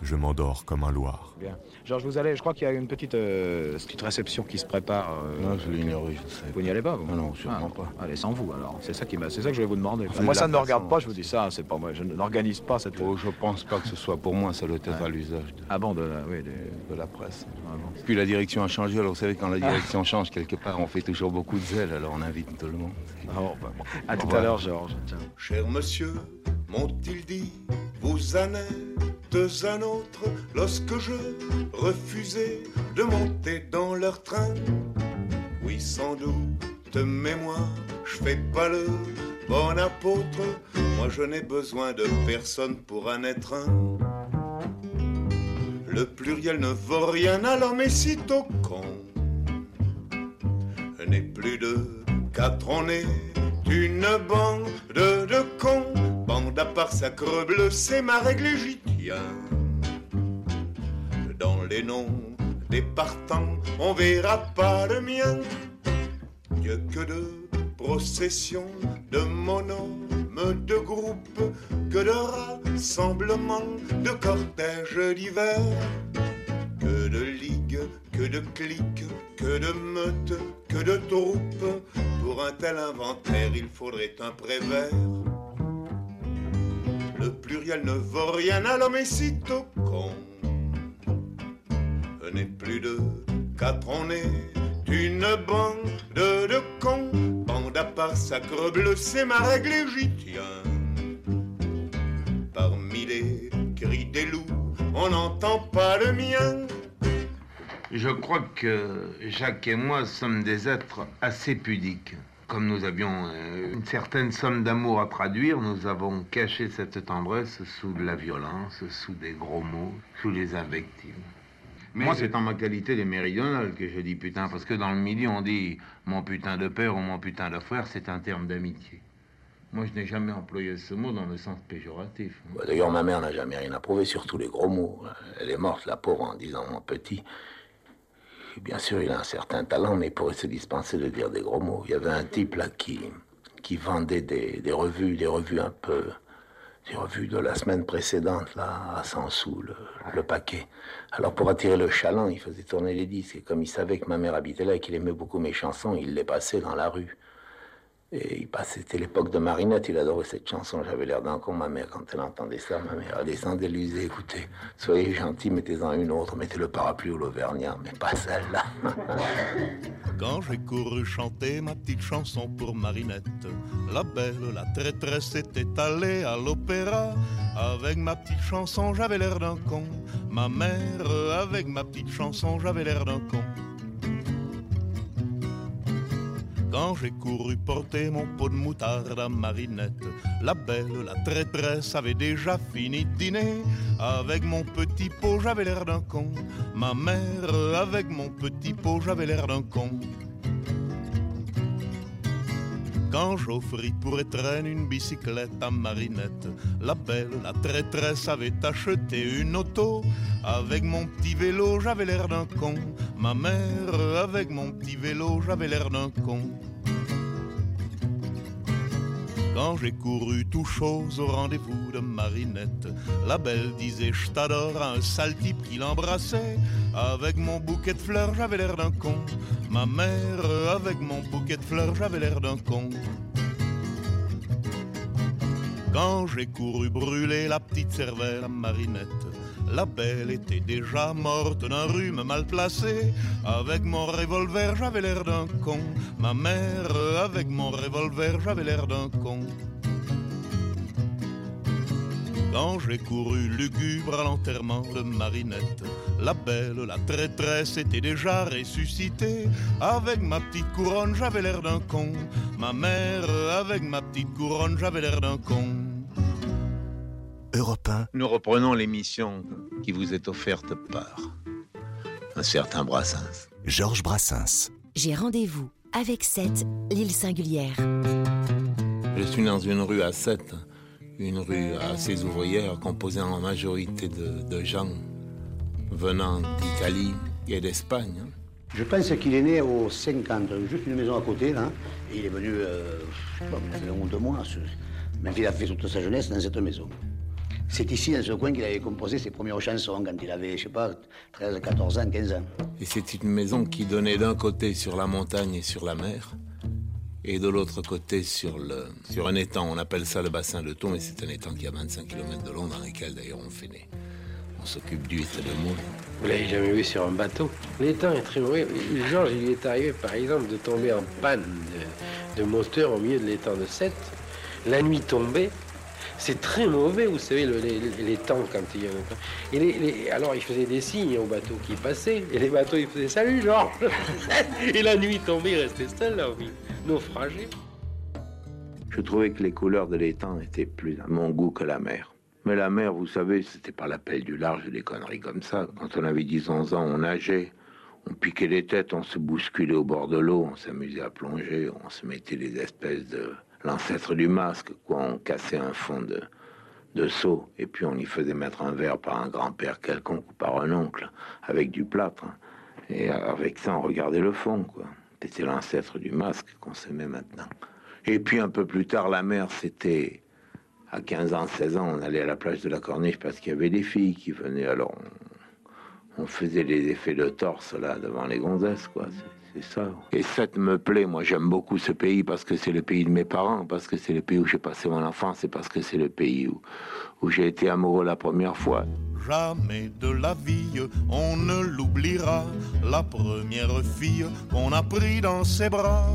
je m'endors comme un loir. Bien. Georges, vous allez, je crois qu'il y a une petite, euh, petite réception qui se prépare. euh, Non, je l'ai ignoré, je sais. Vous n'y allez pas, vous Non, sûrement pas. Allez, sans vous, alors. C'est ça, qui m'a- c'est ça que je vais vous demander. Enfin, moi, ça ne me regarde pas, je vous dis ça, c'est pas moi. Je n'organise pas cette... Oh, je pense pas que ce soit pour moi, ça doit être à l'usage de, Ah bon, de la, oui, de... de la presse. Puis la direction a changé, alors vous savez, quand la direction change quelque part, on fait toujours beaucoup de zèle, alors on invite tout le monde. Bah, bon. À tout à l'heure, Georges. Cher monsieur, m'ont-ils dit, vous en êtes un autre lorsque je refusais de monter dans leur train? Oui, sans doute, mais moi, je fais pas le bon apôtre. Moi je n'ai besoin de personne pour en être un. Le pluriel ne vaut rien à l'homme et sitôt con. N'est plus de quatre, on est une bande de cons. Bande à part sacre bleu, c'est ma règle et j'y tiens. Dans les noms des partants, on verra pas le mien. Que de procession, de monômes, de groupes, que de rassemblements, de cortèges divers, que de ligues, que de cliques, que de meutes, que de troupes. Pour un tel inventaire, il faudrait un prévert. Le pluriel ne vaut rien à l'homme et sitôt con. N'est plus de quatre, on est une bande de cons. Bande à part sacre bleu, c'est ma règle et. Parmi les cris des loups, on n'entend pas le mien. Je crois que Jacques et moi sommes des êtres assez pudiques. Comme nous avions euh, une certaine somme d'amour à traduire, nous avons caché cette tendresse sous de la violence, sous des gros mots, sous les invectives. Moi, c'est en ma qualité de méridional que je dis putain, parce que dans le midi, on dit mon putain de père ou mon putain de frère, c'est un terme d'amitié. Moi, je n'ai jamais employé ce mot dans le sens péjoratif. Bah, D'ailleurs, ma mère n'a jamais rien approuvé, surtout les gros mots. Elle est morte, la pauvre, en disant mon petit. Bien sûr, il a un certain talent, mais il pourrait se dispenser de dire des gros mots. Il y avait un type là qui, qui vendait des, des revues, des revues un peu. des revues de la semaine précédente, là, à 100 sous le, le paquet. Alors pour attirer le chaland, il faisait tourner les disques. Et comme il savait que ma mère habitait là et qu'il aimait beaucoup mes chansons, il les passait dans la rue. Et il passait, c'était l'époque de Marinette, il adorait cette chanson. J'avais l'air d'un con, ma mère, quand elle entendait ça. Ma mère, elle descendait, lui disait, écoutez, soyez gentil, mettez-en une autre, mettez le parapluie ou l'auvergnat, mais pas celle-là. [LAUGHS] Quand j'ai couru chanter ma petite chanson pour Marinette, la belle, la traîtresse était allée à l'opéra. Avec ma petite chanson, j'avais l'air d'un con. Ma mère, avec ma petite chanson, j'avais l'air d'un con. Quand j'ai couru porter mon pot de moutarde à Marinette, la belle, la traîtresse avait déjà fini de dîner. Avec mon petit pot, j'avais l'air d'un con. Ma mère, avec mon petit pot, j'avais l'air d'un con. Quand j'offris pour étreindre une bicyclette à Marinette, la belle, la traîtresse avait acheté une auto. Avec mon petit vélo, j'avais l'air d'un con. Ma mère, avec mon petit vélo, j'avais l'air d'un con. Quand j'ai couru tout chose au rendez-vous de Marinette, la belle disait je t'adore à un sale type qui l'embrassait. Avec mon bouquet de fleurs, j'avais l'air d'un con. Ma mère, avec mon bouquet de fleurs, j'avais l'air d'un con. Quand j'ai couru brûler la petite cervelle à Marinette, la belle était déjà morte d'un rhume mal placé. Avec mon revolver, j'avais l'air d'un con. Ma mère, avec mon revolver, j'avais l'air d'un con. Quand j'ai couru lugubre à l'enterrement de Marinette, la belle, la traîtresse était déjà ressuscitée. Avec ma petite couronne, j'avais l'air d'un con. Ma mère, avec ma petite couronne, j'avais l'air d'un con. Europe 1. Nous reprenons l'émission qui vous est offerte par un certain Brassens. Georges Brassens. J'ai rendez-vous avec 7, l'île singulière. Je suis dans une rue à 7, une rue assez ouvrière composée en majorité de, de gens venant d'Italie et d'Espagne. Je pense qu'il est né au 50, juste une maison à côté, là. Et il est venu, euh, je sais pas, il y a ou deux mois. Mais il a fait toute sa jeunesse dans cette maison. C'est ici, dans ce coin, qu'il avait composé ses premières chansons quand il avait, je sais pas, 13, 14 ans, 15 ans. Et c'est une maison qui donnait d'un côté sur la montagne et sur la mer, et de l'autre côté sur, le, sur un étang. On appelle ça le bassin de Thon, mais c'est un étang qui a 25 km de long, dans lequel d'ailleurs on fait des- On s'occupe d'huîtres et de moules. Vous l'avez jamais vu sur un bateau? L'étang est très mauvais. Georges, il lui est arrivé par exemple de tomber en panne de, de moteur au milieu de l'étang de Sète. La nuit tombée. C'est très mauvais, vous savez, le- les, temps quand il y a un temps. Et les- les- alors, il faisait des signes aux bateaux qui passaient, et les bateaux, ils faisaient Salut, Georges [LAUGHS] Et la nuit tombée, il restait seul, là, naufragé. Je trouvais que les couleurs de l'étang étaient plus à mon goût que la mer. Mais la mer, vous savez, c'était pas l'appel du large, des conneries comme ça. Quand on avait 10-11 ans, on nageait, on piquait les têtes, on se bousculait au bord de l'eau, on s'amusait à plonger, on se mettait des espèces de l'ancêtre du masque, quoi, on cassait un fond de, de seau, et puis on y faisait mettre un verre par un grand-père quelconque ou par un oncle, avec du plâtre. Et avec ça, on regardait le fond, quoi. C'était l'ancêtre du masque qu'on se maintenant. Et puis un peu plus tard, la mer, c'était à 15 ans, 16 ans, on allait à la plage de la Corniche parce qu'il y avait des filles qui venaient. Alors on, faisait les effets de torse là devant les gonzesses, quoi. C'est ça. Et me plaît. Moi, j'aime beaucoup ce pays parce que c'est le pays de mes parents, parce que c'est le pays où j'ai passé mon enfance et parce que c'est le pays où j'ai été amoureux la première fois. Jamais de la vie, on ne l'oubliera. La première fille qu'on a pris dans ses bras,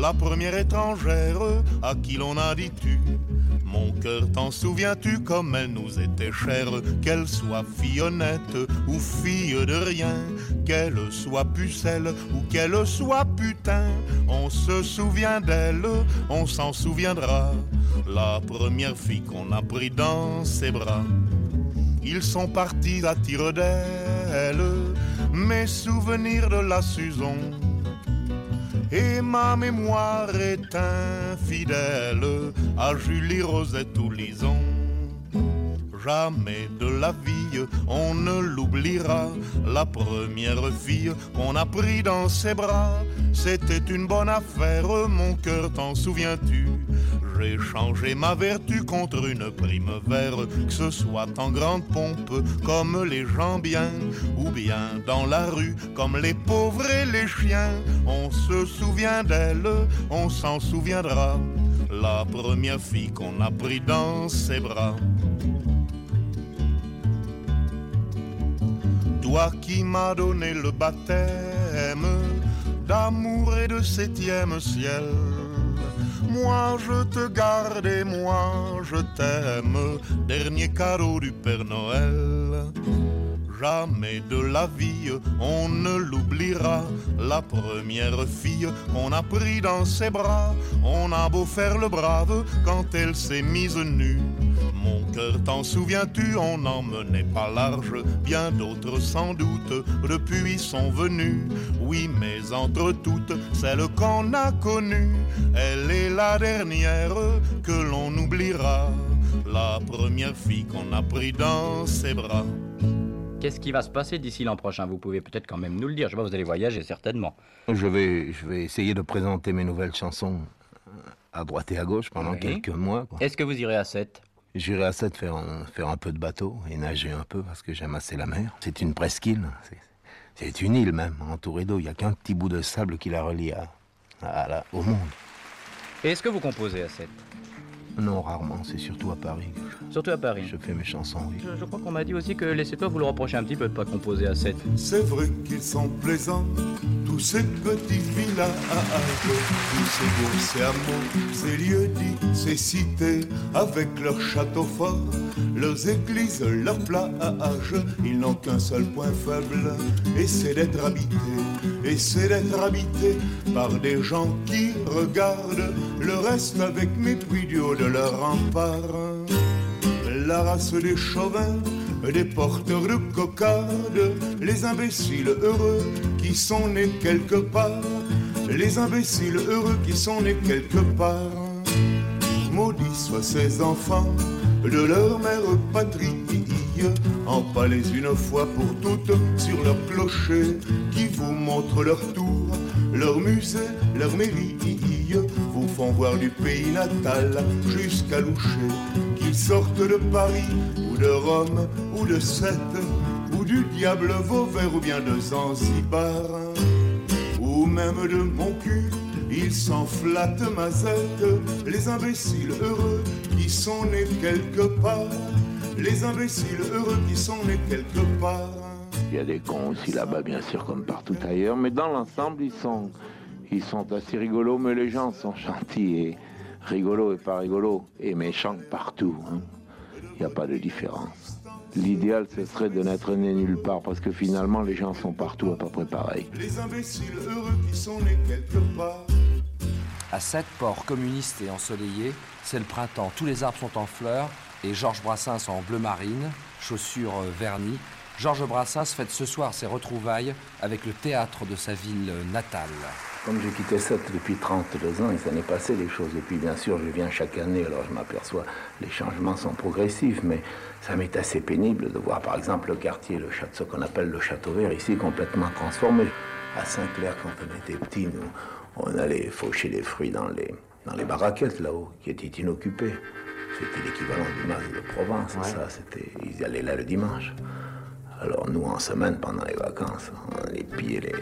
la première étrangère à qui l'on a dit tu. Mon cœur, t'en souviens-tu comme elle nous était chère, qu'elle soit fille honnête ou fille de rien, qu'elle soit pucelle ou qu'elle soit putain, on se souvient d'elle, on s'en souviendra, la première fille qu'on a pris dans ses bras. Ils sont partis à tire d'aile, mes souvenirs de la Suson et ma mémoire est infidèle à Julie Rosette ou Lison. Jamais de la vie on ne l'oubliera. La première fille qu'on a pris dans ses bras, c'était une bonne affaire, mon cœur, t'en souviens-tu? J'ai changé ma vertu contre une prime verte, que ce soit en grande pompe comme les gens bien, ou bien dans la rue comme les pauvres et les chiens. On se souvient d'elle, on s'en souviendra, la première fille qu'on a pris dans ses bras. Toi qui m'as donné le baptême d'amour et de septième ciel moi je te garde et moi je t'aime, dernier cadeau du Père Noël. Jamais de la vie on ne l'oubliera, la première fille qu'on a pris dans ses bras. On a beau faire le brave quand elle s'est mise nue. T'en souviens-tu, on n'en menait pas large, bien d'autres sans doute depuis sont venus. Oui, mais entre toutes, celle qu'on a connue, elle est la dernière que l'on oubliera, la première fille qu'on a pris dans ses bras. Qu'est-ce qui va se passer d'ici l'an prochain? Vous pouvez peut-être quand même nous le dire. Je vois vous allez voyager certainement. Je vais, je vais essayer de présenter mes nouvelles chansons à droite et à gauche pendant quelques mois. Est-ce que vous irez à 7 J'irai à 7 faire un, faire un peu de bateau et nager un peu parce que j'aime assez la mer. C'est une presqu'île, c'est une île même, entourée d'eau. Il n'y a qu'un petit bout de sable qui la relie à, au monde. Et est-ce que vous composez à 7 non, rarement, c'est surtout à Paris. Surtout à Paris Je fais mes chansons, oui. Je, crois qu'on m'a dit aussi que laissez-toi vous le reprocher un petit peu de pas composer à 7. C'est vrai qu'ils sont plaisants, tous ces petits villages, tous ces beaux ces hameaux, ces lieux dits, ces cités, avec leurs châteaux forts, leurs églises, leurs plages. Ils n'ont qu'un seul point faible, et c'est d'être habités, et c'est d'être habités par des gens qui regardent le reste avec mépris du haut de leur rempart. La race des chauvins, des porteurs de cocarde, les imbéciles heureux qui sont nés quelque part, les imbéciles heureux qui sont nés quelque part. Maudits soient ces enfants de leur mère patrie, empalés une fois pour toutes sur leur clocher, qui vous montrent leur tour, leur musée, leur mairie font voir du pays natal jusqu'à Loucher, qu'ils sortent de Paris ou de Rome ou de Sète ou du diable Vauvert ou bien de Zanzibar ou même de mon cul. Ils s'en flattent mazette, les imbéciles heureux qui sont nés quelque part, les imbéciles heureux qui sont nés quelque part. Il y a des cons aussi là-bas, bien sûr, comme partout ailleurs, mais dans l'ensemble, ils sont ils sont assez rigolos, mais les gens sont gentils et rigolos et pas rigolos, et méchants partout. Hein. Il n'y a pas de différence. L'idéal, ce serait de n'être né nulle part, parce que finalement, les gens sont partout à peu près pareils. Les imbéciles heureux qui sont nés quelque part. À sept ports communistes et ensoleillés, c'est le printemps, tous les arbres sont en fleurs, et Georges Brassens en bleu marine, chaussures euh, vernies. Georges Brassens fête ce soir ses retrouvailles avec le théâtre de sa ville natale. Comme j'ai quitté Sète depuis 32 ans, il s'en est passé des choses. Et puis, bien sûr, je viens chaque année, alors je m'aperçois, les changements sont progressifs, mais ça m'est assez pénible de voir, par exemple, le quartier, le château, ce qu'on appelle le Château Vert, ici, complètement transformé. À Saint-Clair, quand on était petit, nous, on allait faucher les fruits dans les, dans les baraquettes, là-haut, qui étaient inoccupées. C'était l'équivalent du mas de Provence, ça, c'était... Ils allaient là le dimanche. Alors, nous, en semaine, pendant les vacances, on allait piller les...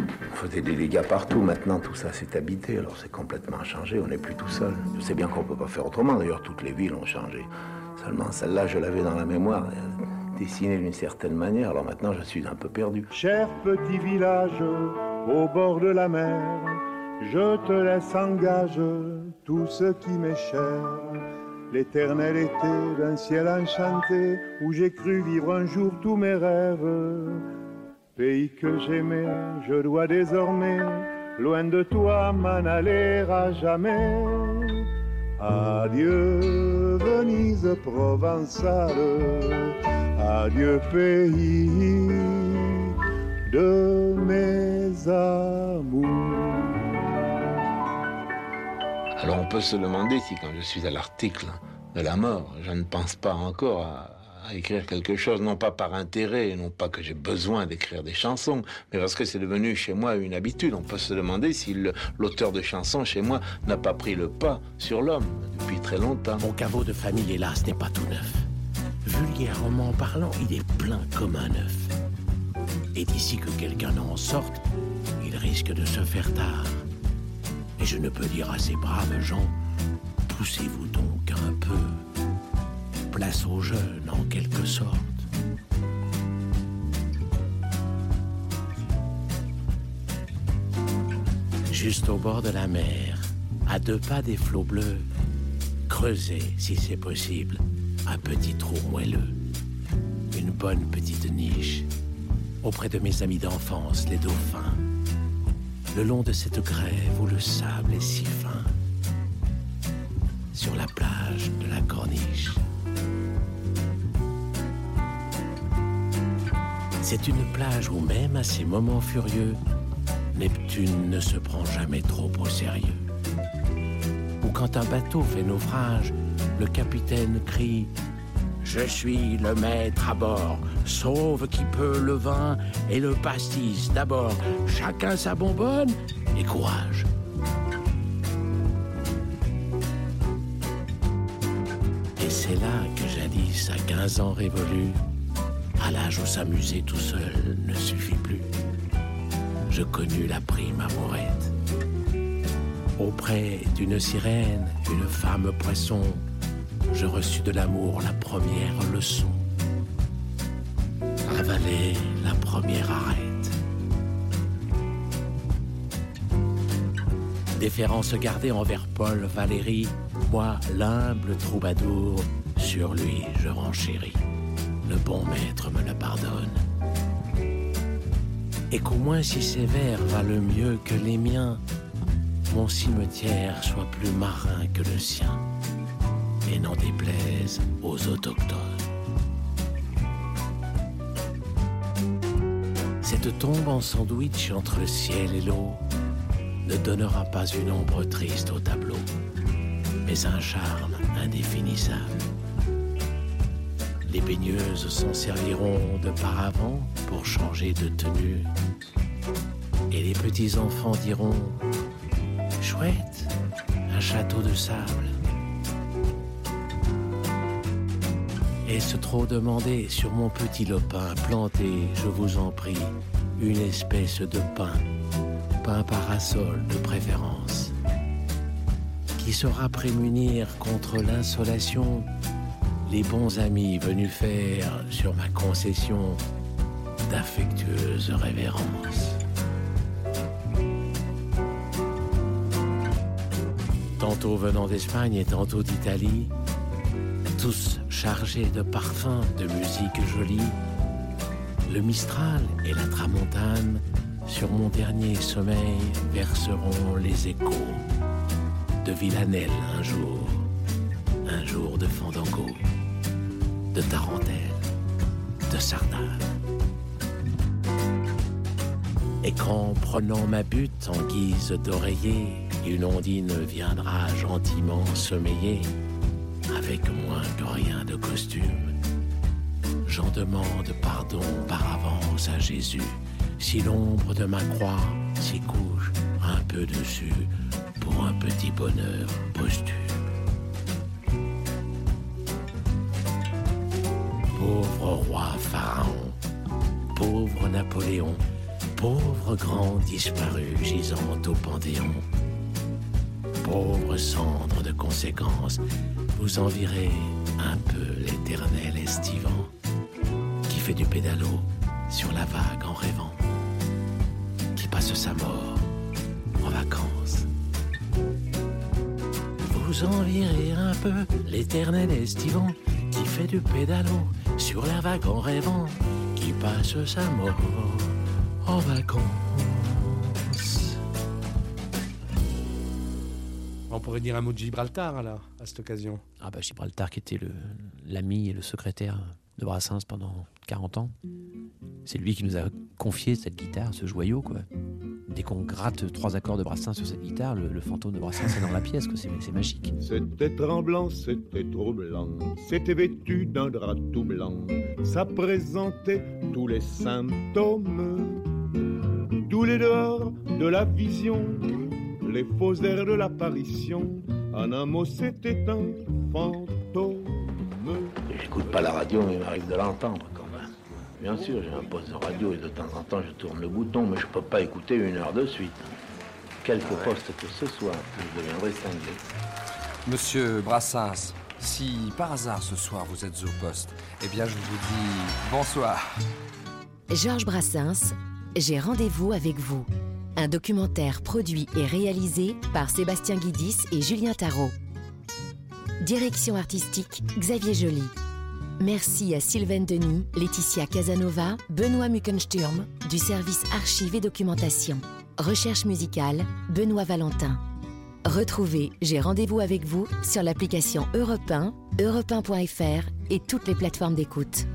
On faisait des dégâts partout. Maintenant, tout ça s'est habité. Alors, c'est complètement changé. On n'est plus tout seul. Je sais bien qu'on ne peut pas faire autrement. D'ailleurs, toutes les villes ont changé. Seulement, celle-là, je l'avais dans la mémoire, euh, dessinée d'une certaine manière. Alors maintenant, je suis un peu perdu. Cher petit village au bord de la mer, je te laisse en gage tout ce qui m'est cher. L'éternel été d'un ciel enchanté où j'ai cru vivre un jour tous mes rêves. Pays que j'aimais, je dois désormais, loin de toi, m'en aller à jamais. Adieu Venise provençale, adieu pays de mes amours. Alors on peut se demander si quand je suis à l'article de la mort, je ne pense pas encore à, à écrire quelque chose, non pas par intérêt, non pas que j'ai besoin d'écrire des chansons, mais parce que c'est devenu chez moi une habitude. On peut se demander si l'auteur de chansons chez moi n'a pas pris le pas sur l'homme depuis très longtemps. Mon caveau de famille, hélas, n'est pas tout neuf. Vulgairement parlant, il est plein comme un œuf. Et d'ici que quelqu'un en sorte, il risque de se faire tard. Et je ne peux dire à ces braves gens, poussez-vous donc un peu place aux jeunes en quelque sorte. Juste au bord de la mer, à deux pas des flots bleus, creusez, si c'est possible, un petit trou moelleux, une bonne petite niche, auprès de mes amis d'enfance, les dauphins. Le long de cette grève où le sable est si fin, sur la plage de la corniche. C'est une plage où même à ces moments furieux, Neptune ne se prend jamais trop au sérieux. Ou quand un bateau fait naufrage, le capitaine crie Je suis le maître à bord, sauve qui peut le vin et le pastis d'abord, chacun sa bonbonne et courage. Et c'est là que jadis, à 15 ans révolus, à l'âge où s'amuser tout seul ne suffit plus, je connus la prime amourette. Auprès d'une sirène, une femme poisson, je reçus de l'amour la première leçon. Avaler la première arête. Déférence gardée envers Paul Valéry, moi l'humble troubadour, sur lui je renchéris le bon maître me le pardonne. Et qu'au moins si sévère va le mieux que les miens, mon cimetière soit plus marin que le sien, et n'en déplaise aux autochtones. Cette tombe en sandwich entre le ciel et l'eau ne donnera pas une ombre triste au tableau, mais un charme indéfinissable. Les baigneuses s'en serviront de paravent pour changer de tenue. Et les petits enfants diront Chouette, un château de sable. Est-ce trop demandé sur mon petit lopin planté, je vous en prie, une espèce de pain, pain parasol de préférence, qui saura prémunir contre l'insolation les bons amis venus faire sur ma concession d'affectueuses révérences. Tantôt venant d'Espagne et tantôt d'Italie, tous chargés de parfums, de musique jolie, le Mistral et la Tramontane sur mon dernier sommeil verseront les échos de Villanelle un jour, un jour de Fandango, de Tarentelle, de Sardane. Et qu'en prenant ma butte en guise d'oreiller, une ondine viendra gentiment sommeiller, avec moins que rien de costume. J'en demande pardon par avance à Jésus, si l'ombre de ma croix s'y couche un peu dessus, pour un petit bonheur posthume. Pauvre roi Pharaon, pauvre Napoléon, pauvre grand disparu gisant au Panthéon, pauvre cendre de conséquences, vous envirez un peu l'éternel estivant qui fait du pédalo sur la vague en rêvant, qui passe sa mort en vacances. Vous envirez un peu l'éternel estivant qui fait du pédalo sur la vague en rêvant, qui passe sa mort en vacances. On pourrait dire un mot de Gibraltar alors, à cette occasion. Ah bah Gibraltar qui était le- l'ami et le secrétaire de Brassens pendant 40 ans. C'est lui qui nous a confié cette guitare, ce joyau quoi. Dès qu'on gratte trois accords de Brassens sur cette guitare, le, le fantôme de Brassens est dans la pièce, quoi. C'est, c'est magique. C'était tremblant, c'était troublant, c'était vêtu d'un drap tout blanc, ça présentait tous les symptômes, tous les dehors de la vision, les faux airs de l'apparition, en un mot c'était un fantôme. J'écoute pas la radio, mais il m'arrive de l'entendre. Bien sûr, j'ai un poste de radio et de temps en temps je tourne le bouton, mais je peux pas écouter une heure de suite. Quelque poste que ce soit, je deviendrai cinglé. Monsieur Brassens, si par hasard ce soir vous êtes au poste, eh bien je vous dis bonsoir. Georges Brassens, J'ai rendez-vous avec vous. Un documentaire produit et réalisé par Sébastien Guidis et Julien Tarot. Direction artistique Xavier Joly. Merci à Sylvain Denis, Laetitia Casanova, Benoît Muckensturm du service archives et documentation. Recherche musicale, Benoît Valentin. Retrouvez J'ai rendez-vous avec vous sur l'application Europe 1, europe1.fr et toutes les plateformes d'écoute.